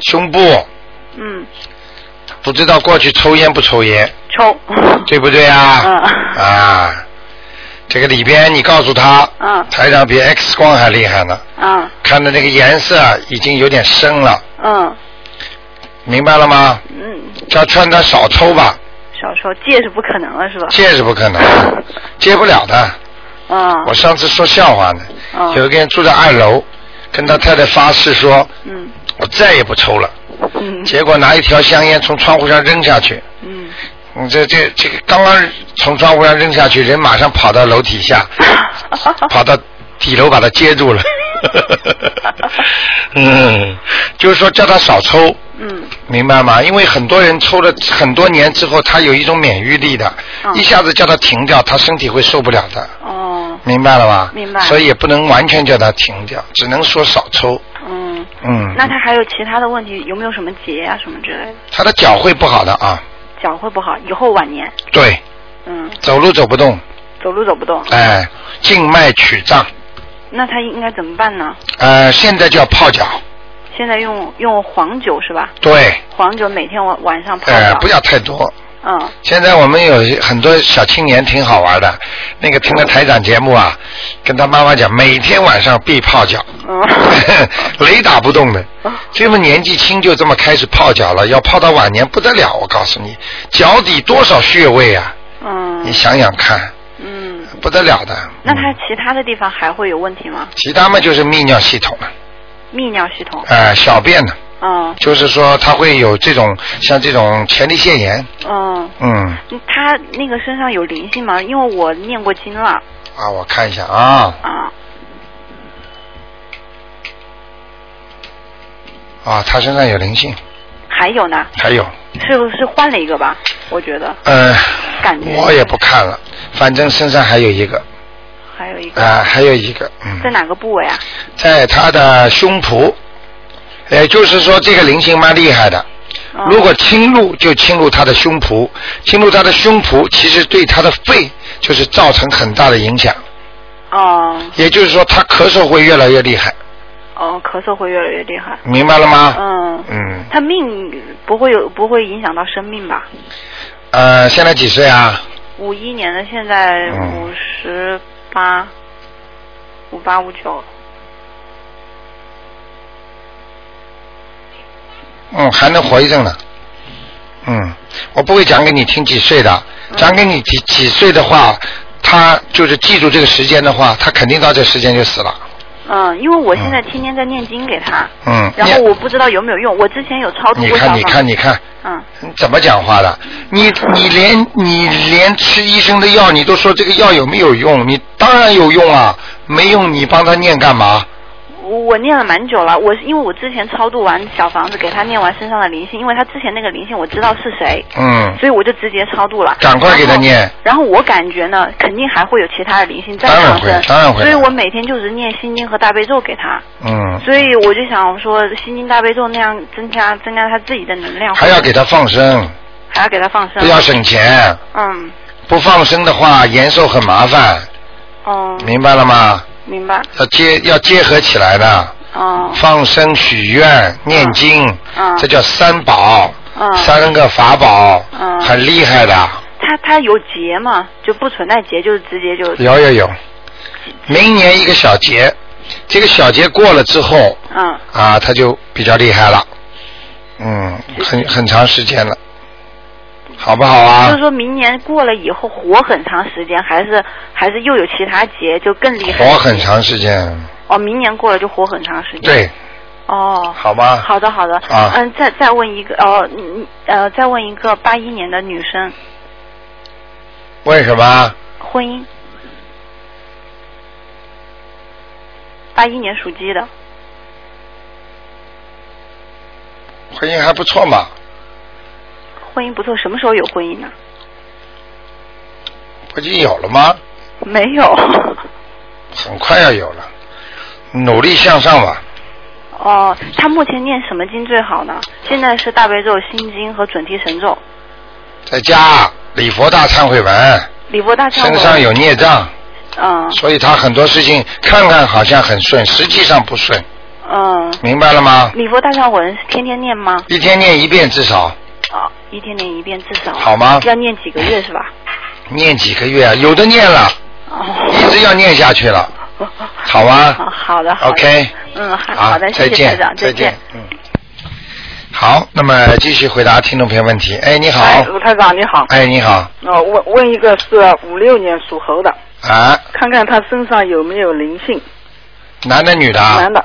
Speaker 1: 胸部，
Speaker 6: 嗯，
Speaker 1: 不知道过去抽烟不抽烟，
Speaker 6: 抽。
Speaker 1: 对不对啊？
Speaker 6: 嗯。
Speaker 1: 啊，这个里边你告诉他，
Speaker 6: 嗯。
Speaker 1: 台长比 X 光还厉害呢，
Speaker 6: 嗯。
Speaker 1: 看的那个颜色已经有点深了，
Speaker 6: 嗯。
Speaker 1: 明白了吗？
Speaker 6: 嗯，
Speaker 1: 叫劝他少抽吧，
Speaker 6: 少抽戒是不可能了是吧？
Speaker 1: 戒是不可能，戒不了的。
Speaker 6: 嗯。
Speaker 1: 我上次说笑话呢，
Speaker 6: 嗯。
Speaker 1: 有一个人住在二楼，跟他太太发誓说，
Speaker 6: 嗯。
Speaker 1: 我再也不抽了，
Speaker 6: 嗯。
Speaker 1: 结果拿一条香烟从窗户上扔下去，
Speaker 6: 嗯，
Speaker 1: 嗯，这这这个刚刚从窗户上扔下去，人马上跑到楼底下，跑到底楼把他接住了。嗯，就是说叫他少抽，
Speaker 6: 嗯
Speaker 1: 明白吗？因为很多人抽了很多年之后，他有一种免疫力的，
Speaker 6: 嗯
Speaker 1: 一下子叫他停掉，他身体会受不了的，
Speaker 6: 哦
Speaker 1: 明白了吧？
Speaker 6: 明白
Speaker 1: 所以也不能完全叫他停掉，只能说少抽。
Speaker 6: 嗯，
Speaker 1: 嗯，
Speaker 6: 那他还有其他的问题，有没有什么结啊什么之类的？
Speaker 1: 他的脚会不好的啊，
Speaker 6: 脚会不好，以后晚年，
Speaker 1: 对，
Speaker 6: 嗯，
Speaker 1: 走路走不动，
Speaker 6: 走路走不动，
Speaker 1: 哎，静脉曲张，
Speaker 6: 那他应该怎么办呢？
Speaker 1: 呃，现在就要泡脚，
Speaker 6: 现在用用黄酒是吧？
Speaker 1: 对，
Speaker 6: 黄酒每天晚晚上泡
Speaker 1: 呃，
Speaker 6: 脚，
Speaker 1: 不要太多。
Speaker 6: 嗯。
Speaker 1: 现在我们有很多小青年挺好玩的，那个听了台长节目啊，跟他妈妈讲，每天晚上必泡脚，
Speaker 6: 嗯。
Speaker 1: 雷打不动的。这么年纪轻就这么开始泡脚了，要泡到晚年不得了，我告诉你，脚底多少穴位啊？
Speaker 6: 嗯。
Speaker 1: 你想想看，
Speaker 6: 嗯，
Speaker 1: 不得了的。
Speaker 6: 那他
Speaker 1: 嗯
Speaker 6: 其他的地方还会有问题吗？
Speaker 1: 其他嘛就是泌尿系统了，
Speaker 6: 泌尿系统，
Speaker 1: 呃，小便呢，
Speaker 6: 嗯。
Speaker 1: 就是说他会有这种像这种前列腺炎，
Speaker 6: 嗯，
Speaker 1: 嗯，
Speaker 6: 他那个身上有灵性吗？因为我念过经了。
Speaker 1: 啊，我看一下啊，
Speaker 6: 啊，
Speaker 1: 啊，他身上有灵性，
Speaker 6: 还有呢，
Speaker 1: 还有，
Speaker 6: 是不是换了一个吧？我觉得。
Speaker 1: 呃，
Speaker 6: 感觉。
Speaker 1: 我也不看了，反正身上还有一个，
Speaker 6: 还有一个、
Speaker 1: 啊、还有一个，嗯，
Speaker 6: 在哪个部位啊？
Speaker 1: 在他的胸脯，也就是说这个灵性蛮厉害的。
Speaker 6: 哦
Speaker 1: 如果侵入就侵入他的胸脯，侵入他的胸脯，其实对他的肺就是造成很大的影响。
Speaker 6: 哦
Speaker 1: 也就是说，他咳嗽会越来越厉害，
Speaker 6: 哦，咳嗽会越来越厉害。
Speaker 1: 明白了吗？
Speaker 6: 嗯，
Speaker 1: 嗯，
Speaker 6: 他命不会有不会影响到生命吧？
Speaker 1: 呃，现在几岁啊？
Speaker 6: 五一年的，现在
Speaker 1: 嗯
Speaker 6: 五十八，五八五九。
Speaker 1: 嗯，还能活一阵呢。嗯，我不会讲给你听几岁的，
Speaker 6: 嗯
Speaker 1: 讲给你几几岁的话，他就是记住这个时间的话，他肯定到这时间就死了。
Speaker 6: 嗯，因为我现在天天在念经给他，
Speaker 1: 嗯，
Speaker 6: 然后我不知道有没有用。我之前有超度
Speaker 1: 你看，
Speaker 6: 过小房
Speaker 1: 你看，你看，
Speaker 6: 嗯，
Speaker 1: 你怎么讲话的？你你连你连吃医生的药，你都说这个药有没有用？你当然有用啊，没用你帮他念干嘛？
Speaker 6: 我我念了蛮久了。我是因为我之前超度完小房子，给他念完身上的灵性，因为他之前那个灵性我知道是谁，
Speaker 1: 嗯，
Speaker 6: 所以我就直接超度了。
Speaker 1: 赶快给他念。
Speaker 6: 然后我感觉呢，肯定还会有其他的灵性再
Speaker 1: 当然会
Speaker 6: 上升，
Speaker 1: 当然会
Speaker 6: 所以我每天就是念心经和大悲咒给他。
Speaker 1: 嗯，
Speaker 6: 所以我就想说，心经大悲咒那样增加增加他自己的能量，
Speaker 1: 还要给他放生，
Speaker 6: 还要给他放生，
Speaker 1: 不要省钱。
Speaker 6: 嗯，
Speaker 1: 不放生的话，延寿很麻烦，
Speaker 6: 哦，
Speaker 1: 明白了吗？
Speaker 6: 明白，
Speaker 1: 要结要结合起来的，
Speaker 6: 哦，
Speaker 1: 放生、许愿、念经，
Speaker 6: 嗯
Speaker 1: 这叫三宝，
Speaker 6: 嗯
Speaker 1: 三个法宝，
Speaker 6: 嗯
Speaker 1: 很厉害的。
Speaker 6: 他他有结吗？就不存在结，就是直接就，
Speaker 1: 有有有，明年一个小节，这个小节过了之后
Speaker 6: 嗯，
Speaker 1: 啊，他就比较厉害了，嗯，很很长时间了，好不好啊
Speaker 6: 就是？说明年过了以后活很长时间，还是还是又有其他节就更厉害？
Speaker 1: 活很长时间，
Speaker 6: 哦，明年过了就活很长时间。。
Speaker 1: 对，
Speaker 6: 哦。
Speaker 1: 好吗？
Speaker 6: 好的，好的。
Speaker 1: 啊
Speaker 6: 嗯，再再问一个，哦，嗯呃，再问一个八一年的女生
Speaker 1: 为什么？
Speaker 6: 婚姻。八一年属鸡的，
Speaker 1: 婚姻还不错嘛，
Speaker 6: 婚姻不错，什么时候有婚姻呢？
Speaker 1: 不已经有了吗？
Speaker 6: 没有。
Speaker 1: 很快要有了，努力向上吧。
Speaker 6: 哦，他目前念什么经最好呢？现在是大悲咒、心经和准提神咒。
Speaker 1: 在家礼佛大忏悔文，
Speaker 6: 礼佛大忏悔。
Speaker 1: 身上有孽障，
Speaker 6: 嗯。
Speaker 1: 所以他很多事情看看好像很顺，实际上不顺。
Speaker 6: 嗯。
Speaker 1: 明白了吗？
Speaker 6: 礼佛大忏悔文是天天念吗？
Speaker 1: 一天念一遍至少，
Speaker 6: 哦，一天念一遍至少。
Speaker 1: 好吗
Speaker 6: 要念几个月是吧？
Speaker 1: 念几个月啊？有的念了，
Speaker 6: 哦。
Speaker 1: 一直要念下去了，好吗
Speaker 6: 哦好的。好的
Speaker 1: ？OK，
Speaker 6: 嗯，好的，
Speaker 1: 再
Speaker 6: 谢谢台长，
Speaker 1: 见再
Speaker 6: 见。
Speaker 1: 嗯。好，那么继续回答听众朋友问题。哎，你好。
Speaker 7: 哎，卢台长你好。
Speaker 1: 哎，你好。
Speaker 7: 哦，问问一个是五六年属猴的，
Speaker 1: 啊，
Speaker 7: 看看他身上有没有灵性。
Speaker 1: 男的女的啊？
Speaker 7: 男的。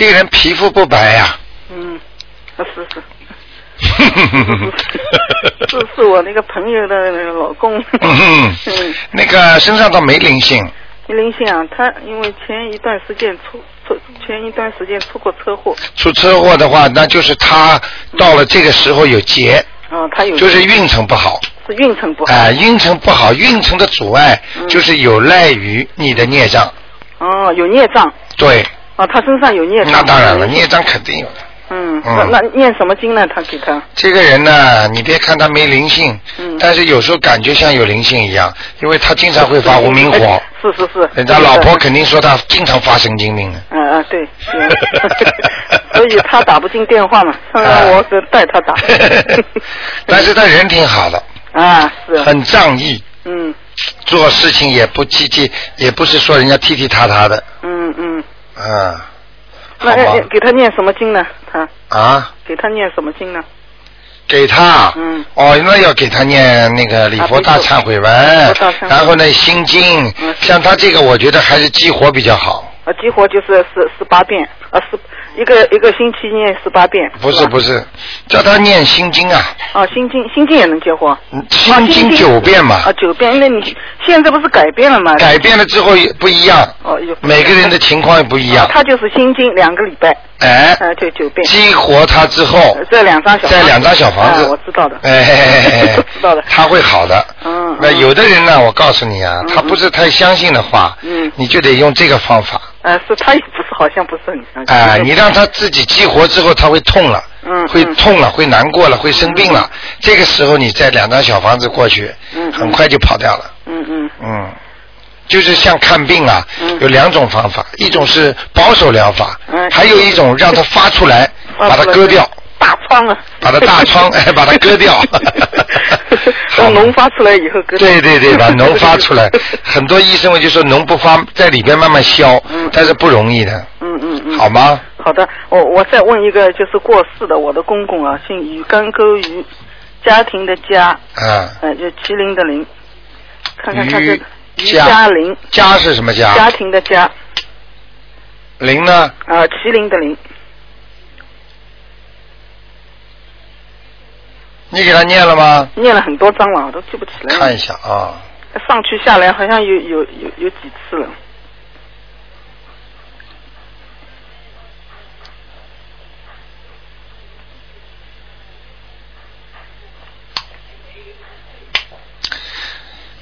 Speaker 1: 这个人皮肤不白呀、
Speaker 7: 嗯，啊是是。是 是我那个朋友的老公。
Speaker 1: 嗯
Speaker 7: 嗯，
Speaker 1: 那个身上倒没灵性，
Speaker 7: 没灵性啊，他因为前一段时间出出前一段时间出过车祸，
Speaker 1: 出车祸的话，那就是他到了这个时候有劫，
Speaker 7: 啊，他有
Speaker 1: 就是运程不好。
Speaker 7: 是运程不好。
Speaker 1: 哎、运程不好，运程的阻碍就是有赖于你的孽障。
Speaker 7: 哦，有孽障。
Speaker 1: 对，
Speaker 7: 啊，他身上有孽障。
Speaker 1: 那当然了，孽障肯定有的。
Speaker 7: 嗯，
Speaker 1: 嗯
Speaker 7: 那那念什么经呢？他给他。
Speaker 1: 这个人呢，你别看他没灵性，
Speaker 7: 嗯
Speaker 1: 但是有时候感觉像有灵性一样，因为他经常会发无名火
Speaker 7: 哎。是是是。
Speaker 1: 人家老婆肯定说他经常发神经病的。
Speaker 7: 嗯嗯，对，是 所以他打不进电话嘛，我是带他打。
Speaker 1: 但是他人挺好的，
Speaker 7: 啊，是。
Speaker 1: 很仗义，
Speaker 7: 嗯
Speaker 1: 做事情也不积极，也不是说人家踢踢踏踏的，
Speaker 7: 嗯嗯，
Speaker 1: 嗯，
Speaker 7: 那给他念什么经呢？他。
Speaker 1: 啊，
Speaker 7: 给他念什么经呢？
Speaker 1: 给他，
Speaker 7: 嗯，
Speaker 1: 哦，那要给他念那个礼佛大忏悔文然后呢心经，
Speaker 7: 嗯
Speaker 1: 像他这个，我觉得还是激活比较好，
Speaker 7: 啊，激活就是十十八遍，啊，十一个一个星期念十八遍。
Speaker 1: 不是不是，叫他念心经啊，
Speaker 7: 哦，心经心经也能激活。
Speaker 1: 心
Speaker 7: 啊
Speaker 1: 经九遍嘛
Speaker 7: 啊，，九遍，那你现在不是改变了吗？
Speaker 1: 改变了之后也不一样，
Speaker 7: 哦，有
Speaker 1: 每个人的情况也不一样
Speaker 7: 啊，他就是心经两个礼拜，
Speaker 1: 哎，
Speaker 7: 呃，就九遍。
Speaker 1: 激活他之后，
Speaker 7: 这两张小房子
Speaker 1: 这两张小房子
Speaker 7: 啊我知道的。
Speaker 1: 哎
Speaker 7: 知道的。
Speaker 1: 他会好的。
Speaker 7: 嗯。
Speaker 1: 那有的人呢，我告诉你啊，
Speaker 7: 嗯
Speaker 1: 他不是太相信的话，
Speaker 7: 嗯
Speaker 1: 你就得用这个方法。
Speaker 7: 呃，是他也不是，好像不是很相信。
Speaker 1: 哎、你让他自己激活之后，他会痛了，
Speaker 7: 嗯
Speaker 1: 会痛了，会难过了，会生病了。这个时候，你再两张小房子过去，
Speaker 7: 嗯
Speaker 1: 很快就跑掉了。
Speaker 7: 嗯嗯
Speaker 1: 嗯，就是像看病啊，
Speaker 7: 嗯
Speaker 1: 有两种方法，一种是保守疗法，
Speaker 7: 嗯
Speaker 1: 还有一种让它发出来，把它割掉，
Speaker 7: 大疮啊。
Speaker 1: 把它大疮，哎，把它割掉。
Speaker 7: 让脓发出来以后。
Speaker 1: 对对对，把脓发出来。很多医生们就说脓不发，在里边慢慢消，
Speaker 7: 嗯
Speaker 1: 但是不容易的，
Speaker 7: 嗯嗯嗯。
Speaker 1: 好吗？
Speaker 7: 好的，我我再问一个，就是过世的我的公公啊，姓于，干沟于，家庭的家，
Speaker 1: 啊，
Speaker 7: 呃，就麒麟的麟，看看他这
Speaker 1: 于
Speaker 7: 于
Speaker 1: 家
Speaker 7: 嘉麟，
Speaker 1: 家是什么家？
Speaker 7: 家庭的家，
Speaker 1: 麟呢？
Speaker 7: 啊，麒麟的麟，
Speaker 1: 你给他念了吗？
Speaker 7: 念了很多章了，我都记不起来了。
Speaker 1: 看一下啊，
Speaker 7: 上去下来好像有有有有几次了。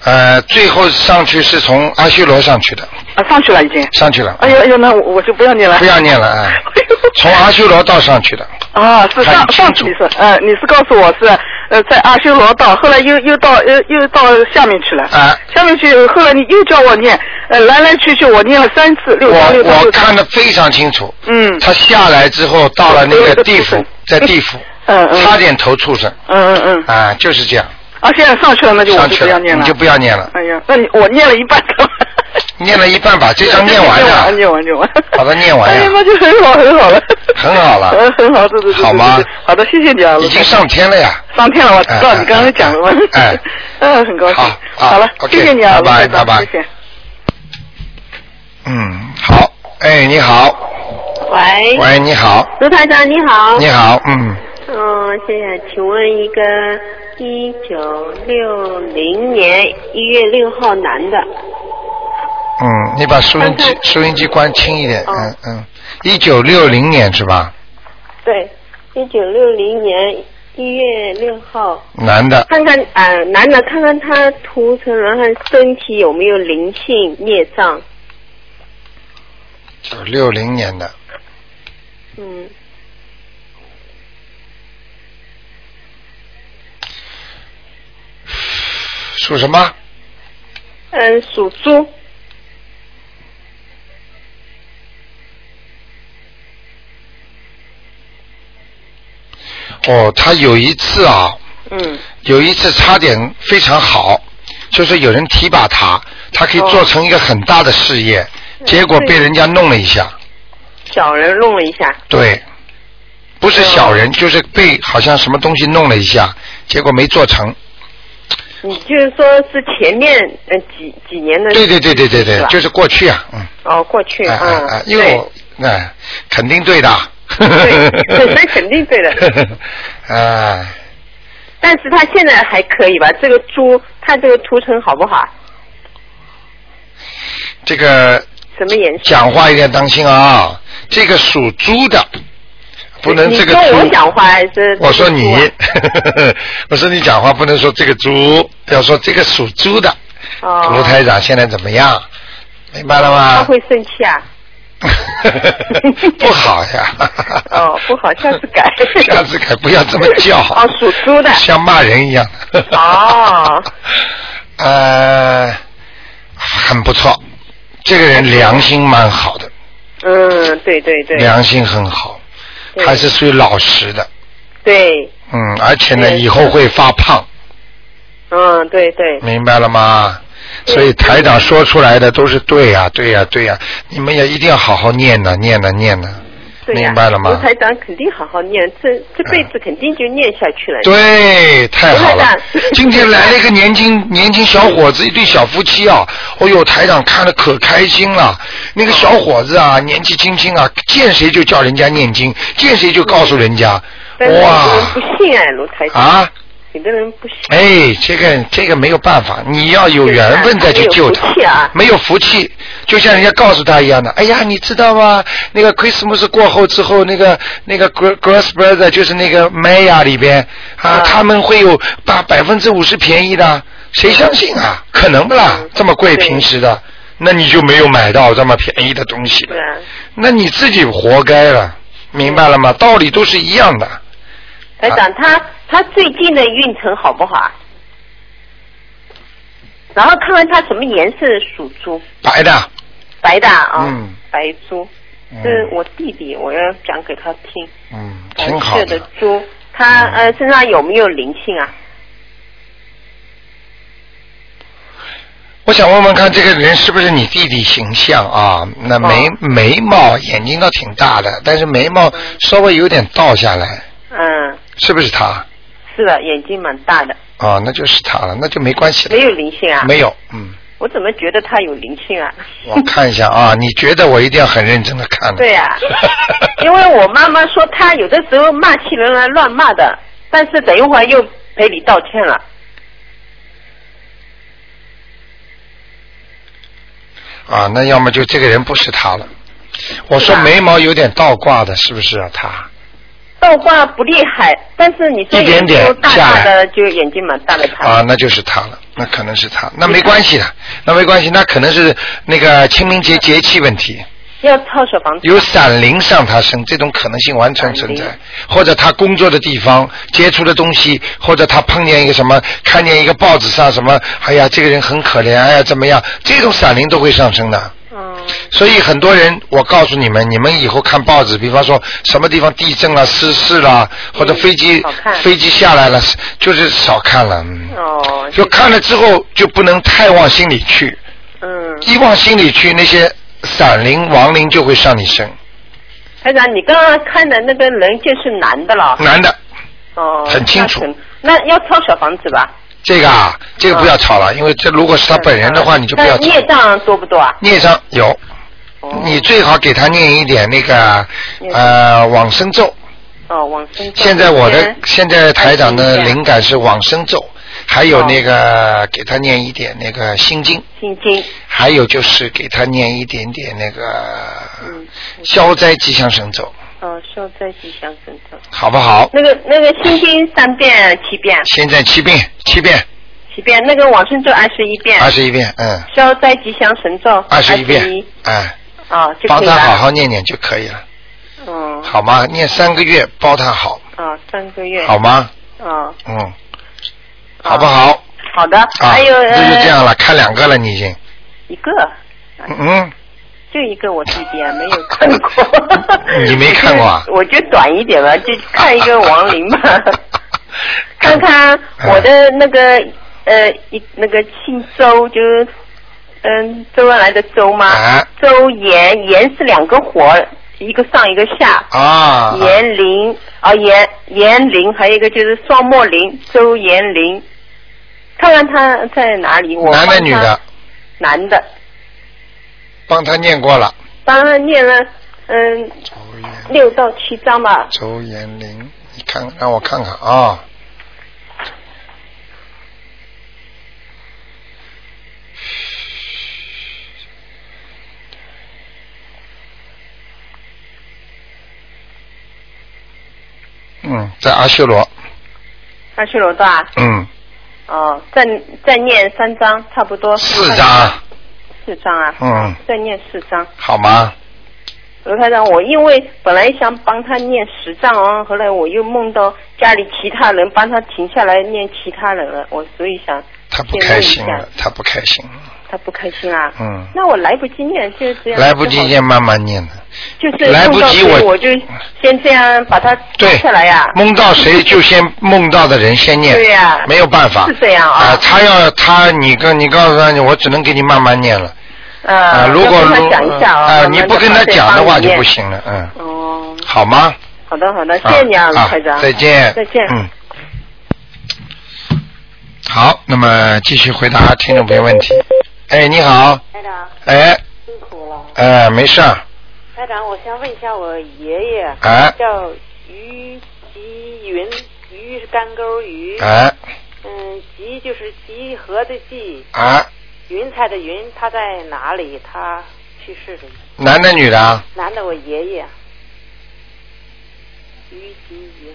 Speaker 1: 呃，最后上去是从阿修罗上去的，
Speaker 7: 啊，上去了已经。
Speaker 1: 上去了，
Speaker 7: 哎呦哎呦，那我我就不要念了。
Speaker 1: 不要念了啊，从阿修罗道上去的，
Speaker 7: 啊，是上上去你是，呃，你是告诉我是呃在阿修罗道，后来又又到又又到下面去了。
Speaker 1: 啊。
Speaker 7: 下面去，后来你又叫我念，呃，来来去去我念了三次，六章六
Speaker 1: 我我。看得非常清楚，
Speaker 7: 嗯。
Speaker 1: 他下来之后到了那个地府，在地府，
Speaker 7: 嗯嗯。
Speaker 1: 差点投畜生，
Speaker 7: 嗯嗯嗯。
Speaker 1: 啊，就是这样，
Speaker 7: 啊，现在上去了，那就我
Speaker 1: 上去了，
Speaker 7: 就不要念了。
Speaker 1: 你就不要念了，
Speaker 7: 哎呀，那你我念了一半了。
Speaker 1: 念了一半把这张念完
Speaker 7: 念完
Speaker 1: 了，
Speaker 7: 念完念完。
Speaker 1: 把它念完呀
Speaker 7: 哎呀，那就很好很好了。
Speaker 1: 很好了
Speaker 7: 嗯，很好，对对对对。
Speaker 1: 好吗
Speaker 7: 好的，谢谢你啊。
Speaker 1: 已经上天了呀，
Speaker 7: 上天了，我知道
Speaker 1: 哎
Speaker 7: 你刚才讲了嘛。
Speaker 1: 哎哎
Speaker 7: 嗯，很高兴。
Speaker 1: 好
Speaker 7: 了，谢谢你啊，
Speaker 1: 拜拜
Speaker 7: 卢台长
Speaker 1: 拜拜
Speaker 7: 谢谢。
Speaker 1: 嗯，好，哎，你好，
Speaker 8: 喂，
Speaker 1: 喂，你好，
Speaker 8: 卢台长你好。
Speaker 1: 你。好，嗯，
Speaker 8: 嗯，谢谢请问一个一九六零年一月六号男的，
Speaker 1: 嗯，你把收音机收音机关轻一点，
Speaker 8: 哦
Speaker 1: 嗯嗯，一九六零年是吧？
Speaker 8: 对，一九六零年一月六号。
Speaker 1: 男的，
Speaker 8: 看看呃，男的看看他图层，然后身体有没有灵性孽障。
Speaker 1: 九六零年的，
Speaker 8: 嗯，
Speaker 1: 属什么？
Speaker 8: 嗯，属猪。
Speaker 1: 哦，他有一次啊，
Speaker 8: 嗯，
Speaker 1: 有一次差点非常好，就是有人提拔他，他可以做成一个很大的事业，结果被人家弄了一下。
Speaker 8: 小人弄了一下。
Speaker 1: 对，不是小人，就是被好像什么东西弄了一下，结果没做成。
Speaker 8: 你就是说是前面呃几几年的？
Speaker 1: 对对对对对对，就是过去啊，嗯，
Speaker 8: 哦，过去
Speaker 1: 哎哎
Speaker 8: 嗯
Speaker 1: 哎，，因为我哎肯定对的。
Speaker 8: 对，那肯定对的。
Speaker 1: 啊，
Speaker 8: 但是他现在还可以吧？这个猪，它这个图层好不好？
Speaker 1: 这个
Speaker 8: 什么颜色？
Speaker 1: 讲话一定要当心啊！这个属猪的，不能这个
Speaker 8: 我
Speaker 1: 猪。
Speaker 8: 讲话还是？
Speaker 1: 我说你，我说你讲话不能说这个猪，要说这个属猪的。
Speaker 8: 哦。
Speaker 1: 卢台长现在怎么样？明白了吗他？
Speaker 8: 会生气啊？
Speaker 1: 不好呀。
Speaker 8: 哦，不好，下次改。
Speaker 1: 下次改不要这么叫。
Speaker 8: 哦，属猪的。
Speaker 1: 像骂人一样。
Speaker 8: 哦。
Speaker 1: 呃，很不错，这个人良心蛮好的，
Speaker 8: 嗯，对对对。
Speaker 1: 良心很好，
Speaker 8: 对
Speaker 1: 还是属于老实的，
Speaker 8: 对，
Speaker 1: 嗯，而且呢，以后会发胖，
Speaker 8: 嗯，对对。
Speaker 1: 明白了吗？所以台长说出来的都是对呀、对呀、对呀、你们也一定要好好念呢，念呢，念呢，
Speaker 8: 对呀
Speaker 1: 明白了吗
Speaker 8: 卢台长肯定好好念，这这辈子肯定就念下去了。
Speaker 1: 对，太好了！今天来了一个年轻年轻小伙子，一对小夫妻啊！哦呦，台长看的可开心了。那个小伙子啊，年纪轻轻啊，见谁就叫人家念经，见谁就告诉人家，哇
Speaker 8: 不信哎，卢台长。
Speaker 1: 啊！
Speaker 8: 有的人不行。
Speaker 1: 哎，这个这个没有办法，你要有缘分再去救他。
Speaker 8: 没有福气啊
Speaker 1: 没有福气，就像人家告诉他一样的。哎呀，你知道吗？那个 Christmas 过后之后，那个那个 Gr- Gross Brother 就是那个 Maya 里边啊，他们会有把百分之五十便宜的，谁相信啊？可能不啦？这么贵平时的，那你就没有买到这么便宜的东西了。那你自己活该了，明白了吗？道理都是一样的。
Speaker 8: 台长他他最近的运程好不好啊？然后看看他什么颜色属猪，
Speaker 1: 白的，
Speaker 8: 白的啊，
Speaker 1: 嗯
Speaker 8: 白猪。
Speaker 1: 嗯
Speaker 8: 是我弟弟，我要讲给他听。
Speaker 1: 嗯，挺好
Speaker 8: 色的猪，他呃身上有没有灵性啊？
Speaker 1: 我想问问看，这个人是不是你弟弟形象啊？那眉、眉毛、眼睛倒挺大的，但是眉毛稍微有点倒下来，
Speaker 8: 嗯，
Speaker 1: 是不是他？
Speaker 8: 是的，眼睛蛮大的，
Speaker 1: 啊，那就是他了，那就没关系了。
Speaker 8: 没有灵性啊？
Speaker 1: 没有，嗯，
Speaker 8: 我怎么觉得他有灵性啊？
Speaker 1: 我看一下啊，你觉得我一定要很认真的看的。
Speaker 8: 对呀、因为我妈妈说她有的时候骂起人来乱骂的，但是等一会儿又赔礼道歉了。
Speaker 1: 啊，那要么就这个人不是他了。我说眉毛有点倒挂的，是不是啊？他
Speaker 8: 倒挂不厉害，但是你说
Speaker 1: 一点点
Speaker 8: 眼睛大的，就眼睛蛮大的他。
Speaker 1: 啊，那就是他了，那可能是他，那没关系的，那没关系，那可能是那个清明节节气问题。
Speaker 8: 要套小房子。
Speaker 1: 有闪灵上他身，这种可能性完全存在。或者他工作的地方接触的东西，或者他碰见一个什么，看见一个报纸上什么，哎呀，这个人很可怜，哎呀，怎么样？这种闪灵都会上升的。
Speaker 8: 嗯。
Speaker 1: 所以很多人，我告诉你们，你们以后看报纸，比方说什么地方地震了、失事了，或者飞机、飞机下来了，就是少看了。嗯
Speaker 8: 哦。
Speaker 1: 就看了之后，就不能太往心里去。
Speaker 8: 嗯。
Speaker 1: 一往心里去，那些散灵、亡灵就会上你身。
Speaker 8: 台长，你刚刚看的那个人就是男的了。
Speaker 1: 男的，
Speaker 8: 哦。
Speaker 1: 很清楚
Speaker 8: 那。那要抄小房子吧？
Speaker 1: 这个啊，这个不要吵了，因为这如果是他本人的话，你就不要。
Speaker 8: 孽障多不多啊？
Speaker 1: 孽障有，你最好给他念一点那个呃往生咒。
Speaker 8: 哦，往生咒。
Speaker 1: 现在我的现在台长的灵感是往生咒，还有那个给他念一点那个心经，
Speaker 8: 心经。
Speaker 1: 还有就是给他念一点点那个消灾吉祥神咒。
Speaker 8: 哦，消消灾吉祥神咒。
Speaker 1: 好不好？
Speaker 8: 那个那个心经三遍七遍，
Speaker 1: 现在七遍，七遍，
Speaker 8: 七遍。那个往生咒二十一遍，
Speaker 1: 二十一遍，嗯，
Speaker 8: 消灾吉祥神咒
Speaker 1: 二十一遍哎，
Speaker 8: 啊，就
Speaker 1: 帮他
Speaker 8: 可以了。
Speaker 1: 好好念念就可以了，
Speaker 8: 嗯，
Speaker 1: 好吗？念三个月，包他好，
Speaker 8: 啊，三个月。
Speaker 1: 好吗？
Speaker 8: 啊，
Speaker 1: 嗯，好不好？
Speaker 8: 好的。
Speaker 1: 啊，
Speaker 8: 还有
Speaker 1: 那就这样
Speaker 8: 呃
Speaker 1: 了，看两个了，你已经，
Speaker 8: 一个，
Speaker 1: 嗯，
Speaker 8: 就一个我弟弟啊，没有看过。
Speaker 1: 你没看过啊？
Speaker 8: 我就短一点吧，就看一个亡灵吧，看看我的那个呃一那个姓周，就是嗯周恩来的周吗？
Speaker 1: 啊
Speaker 8: 周延延是两个火，一个上一个下。
Speaker 1: 啊，
Speaker 8: 延龄啊延延龄，还有一个就是双墨林，周延龄。看看他在哪里？我
Speaker 1: 男的女的？
Speaker 8: 男的，
Speaker 1: 帮他念过了，
Speaker 8: 帮他念了嗯六到七章吧。
Speaker 1: 周延龄，你看让我看看啊。嗯，在阿修罗，
Speaker 8: 阿修罗段，
Speaker 1: 嗯，
Speaker 8: 哦，再再念三章，差不多。
Speaker 1: 四张，
Speaker 8: 四张啊。
Speaker 1: 嗯，
Speaker 8: 再念四张。
Speaker 1: 好吗？
Speaker 8: 罗台长，我因为本来想帮他念十张哦，后来我又梦到家里其他人帮他停下来念其他人了，我所以想
Speaker 1: 他不开心了，他不开心，
Speaker 8: 他不开心啊。
Speaker 1: 嗯，
Speaker 8: 那我来不及念，就这样。
Speaker 1: 来不及念，慢慢念的。
Speaker 8: 就是
Speaker 1: 来不及我
Speaker 8: 我就先这样把它
Speaker 1: 对
Speaker 8: 下来呀、
Speaker 1: 梦到谁就先梦到的人先念，
Speaker 8: 对呀
Speaker 1: 没有办法，
Speaker 8: 是这样啊
Speaker 1: 他要他你跟你告诉他，我只能给你慢慢念了。
Speaker 8: 啊、
Speaker 1: 啊，如果
Speaker 8: 要跟
Speaker 1: 如
Speaker 8: 他讲一下啊，
Speaker 1: 你不跟他讲的话就不行了，嗯，
Speaker 8: 哦，
Speaker 1: 好吗？
Speaker 8: 好的好的，谢谢你啊，卢
Speaker 1: 啊
Speaker 8: 台长。
Speaker 1: 再见，
Speaker 8: 再见。
Speaker 1: 嗯。好，那么继续回答听众朋友问题。哎，你好，
Speaker 9: 台长，
Speaker 1: 哎，
Speaker 9: 辛苦了。
Speaker 1: 哎，没事儿，
Speaker 9: 台长，我想问一下我爷爷，
Speaker 1: 哎
Speaker 9: 叫于吉云，于是干钩鱼，
Speaker 1: 哎，
Speaker 9: 嗯，吉就是集合的集，
Speaker 1: 哎，
Speaker 9: 云彩的云，他在哪里？他去世了。
Speaker 1: 男的女的啊？
Speaker 9: 男的，我爷爷。于吉云。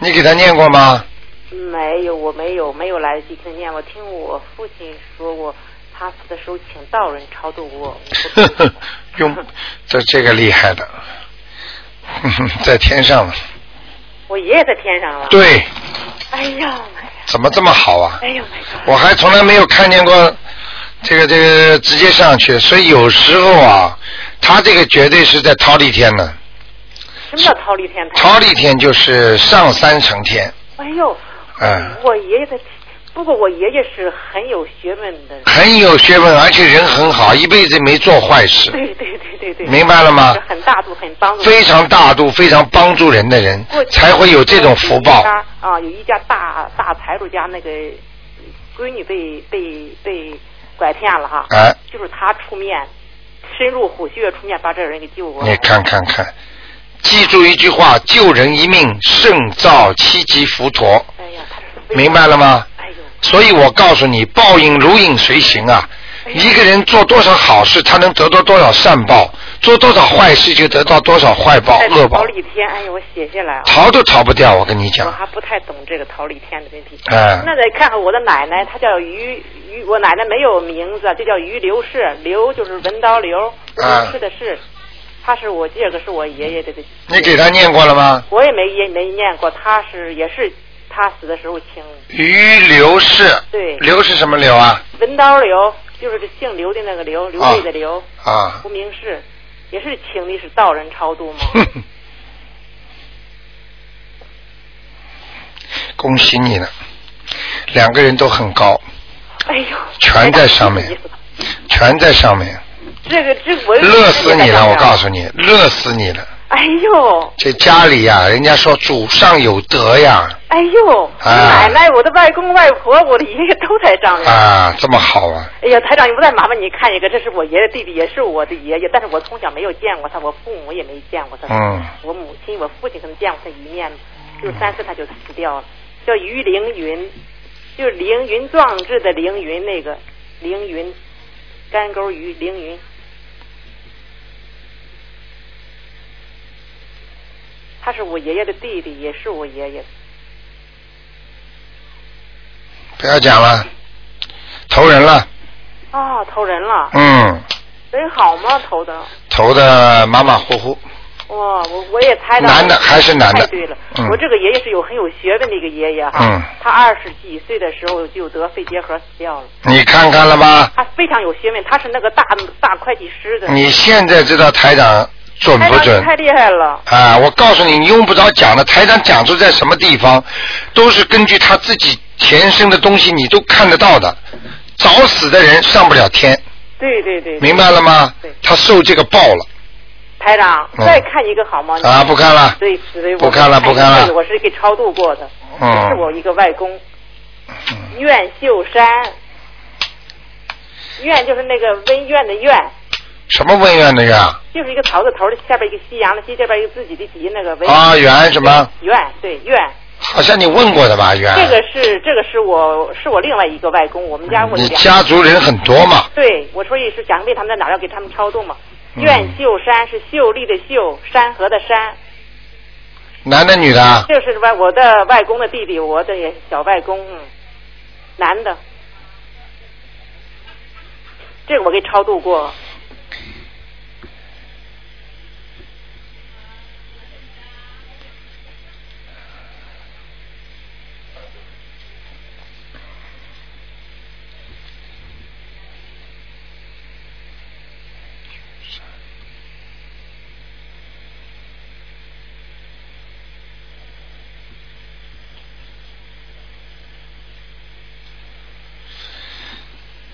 Speaker 1: 你给他念过吗？
Speaker 9: 没有，我没有，没有来得及听念。我听我父亲说过，他死的时候请道人超度我。
Speaker 1: 呵呵，用这这个厉害的，在天上了。
Speaker 9: 我爷爷在天上了。。
Speaker 1: 对，
Speaker 9: 哎呀，
Speaker 1: 怎么这么好啊？
Speaker 9: 哎呦，
Speaker 1: 我还从来没有看见过这个这个直接上去，所以有时候啊，他这个绝对是在桃李天呢。
Speaker 9: 什么叫桃李天台？
Speaker 1: 桃李天就是上三层天，
Speaker 9: 哎呦，
Speaker 1: 嗯，
Speaker 9: 我爷爷的，不过我爷爷是很有学问的。
Speaker 1: 很有学问，而且人很好，一辈子没做坏事，
Speaker 9: 对对对对对。
Speaker 1: 明白了吗
Speaker 9: 是很大度，很帮助。
Speaker 1: 非常大度、非常帮助人的人，才会有这种福报。
Speaker 9: 啊，有一家大大财主家那个闺女被被被拐骗了哈，
Speaker 1: 哎
Speaker 9: 就是他出面，深入虎穴出面把这个人给救过来。
Speaker 1: 你看看看，记住一句话：救人一命胜造七级浮屠。
Speaker 9: 哎呀，
Speaker 1: 明白了吗？
Speaker 9: 哎呦，
Speaker 1: 所以我告诉你，报应如影随形啊！一个人做多少好事，他能得到多少善报；做多少坏事，就得到多少坏报、
Speaker 9: 在
Speaker 1: 恶报
Speaker 9: 桃，李天，哎呀，我写下来啊。
Speaker 1: 逃都逃不掉。我跟你讲
Speaker 9: 我
Speaker 1: 讲，
Speaker 9: 还不太懂这个桃李天的问题。
Speaker 1: 哎
Speaker 9: 那得看看我的奶奶，她叫于于，我奶奶没有名字，就叫于刘氏，刘就是文刀刘，
Speaker 1: 啊
Speaker 9: 是的是，她是我第二个是我爷爷的。
Speaker 1: 你给他念过了吗？
Speaker 9: 我也没也没念过，他是也是他死的时候请
Speaker 1: 于刘氏，
Speaker 9: 对
Speaker 1: 刘是什么刘啊？
Speaker 9: 文刀刘，就是姓刘的那个刘，刘备的刘，
Speaker 1: 啊，
Speaker 9: 无名氏，也是请的是道人超度吗？
Speaker 1: 恭喜你了，两个人都很高，
Speaker 9: 哎呦，
Speaker 1: 全在上面，全在上面，
Speaker 9: 这个这我
Speaker 1: 乐死你了！我告诉你，乐死你了。
Speaker 9: 哎呦，
Speaker 1: 这家里呀、人家说祖上有德呀，
Speaker 9: 哎呦，我
Speaker 1: 啊
Speaker 9: 奶奶、我的外公外婆、我的爷爷都在上面。
Speaker 1: 啊，这么好啊！
Speaker 9: 哎呀，台长，你不再麻烦你看一个，这是我爷爷弟弟，也是我的爷爷，但是我从小没有见过他，我父母也没见过他。
Speaker 1: 嗯
Speaker 9: 我母亲、我父亲可能见过他一面，就三岁他就死掉了，叫于凌云，就是凌云壮志的凌云那个凌云，干钩鱼凌云。他是我爷爷的弟弟，也是我爷爷。
Speaker 1: 不要讲了，投人了，
Speaker 9: 啊，投人了。
Speaker 1: 嗯，
Speaker 9: 人好吗？投的。
Speaker 1: 投的马马虎虎，
Speaker 9: 哇，我我也猜到。
Speaker 1: 男的还是男的
Speaker 9: 太对了，
Speaker 1: 嗯
Speaker 9: 我这个爷爷是有很有学问的一个爷爷哈。
Speaker 1: 嗯
Speaker 9: 他二十几岁的时候就得肺结核死掉了。
Speaker 1: 你看看了吗？
Speaker 9: 他非常有学问，他是那个大大会计师的。
Speaker 1: 你现在知道台长准不准？
Speaker 9: 太厉害了。
Speaker 1: 啊，我告诉你，你用不着讲了，台长讲出在什么地方，都是根据他自己前生的东西，你都看得到的。早死的人上不了天，
Speaker 9: 对对对。
Speaker 1: 明白了吗
Speaker 9: 对？
Speaker 1: 他受这个报了。
Speaker 9: 台长，
Speaker 1: 嗯
Speaker 9: 再看一个好吗？
Speaker 1: 啊不看了
Speaker 9: 对，紫薇，
Speaker 1: 不看了不看了
Speaker 9: 这个我是给超度过的，
Speaker 1: 嗯
Speaker 9: 是我一个外公，苑秀山，苑就是那个温苑的苑，
Speaker 1: 什么文苑的苑？
Speaker 9: 就是一个草字头的下边一个西洋的西，这边一个自己的己那个文。
Speaker 1: 啊园什么？
Speaker 9: 苑对苑，
Speaker 1: 好像你问过的吧，园？
Speaker 9: 这个是这个是我是我另外一个外公，我们家我有
Speaker 1: 你家族人很多嘛？
Speaker 9: 对，我说也是想为他们在哪儿要给他们超度嘛。
Speaker 1: 嗯
Speaker 9: 秀山是秀丽的秀，山河的山，
Speaker 1: 男的女的啊？
Speaker 9: 这是外我的外公的弟弟，我的也小外公，嗯，男的。这个我给超度过，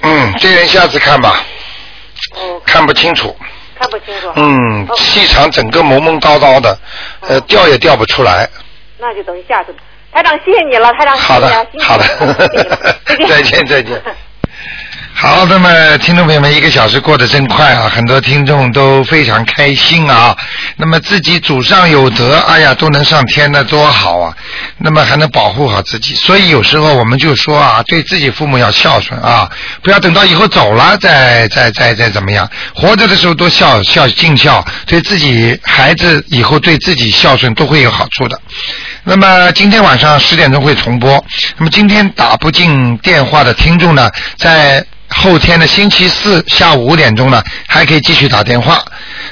Speaker 1: 嗯，这人下次看吧，
Speaker 9: 哦，
Speaker 1: 看不清楚。
Speaker 9: 看不清楚。
Speaker 1: 嗯，
Speaker 9: 哦
Speaker 1: 气场整个蒙蒙叨叨的，呃，调也调不出来。
Speaker 9: 那就等下次。台长，谢谢你了，台长，
Speaker 1: 好的好的再见 再见。好，那么听众朋友们，一个小时过得真快啊，很多听众都非常开心啊。那么自己祖上有德，哎呀，都能上天，那多好啊！那么还能保护好自己，所以有时候我们就说啊，对自己父母要孝顺啊，不要等到以后走了再再再再怎么样，活着的时候多孝孝尽孝，对自己孩子以后对自己孝顺都会有好处的。那么今天晚上十点钟会重播。那么今天打不进电话的听众呢，在后天的星期四下午五点钟呢，还可以继续打电话。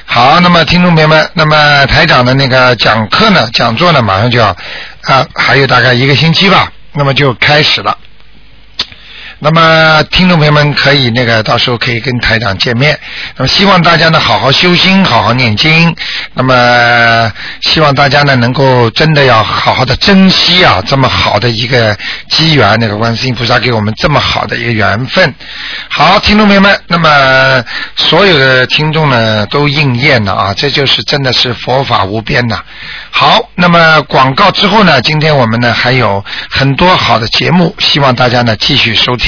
Speaker 1: 好，那么听众朋友们，那么台长的那个讲课呢，讲座呢，马上就要啊，还有大概一个星期吧，那么就开始了。那么听众朋友们可以那个到时候可以跟台长见面。那么希望大家呢好好修心，好好念经。那么希望大家呢能够真的要好好的珍惜啊这么好的一个机缘，那个观世音菩萨给我们这么好的一个缘分。好，听众朋友们，那么所有的听众呢都应验了啊，这就是真的是佛法无边呐。好，那么广告之后呢，今天我们呢还有很多好的节目，希望大家呢继续收听。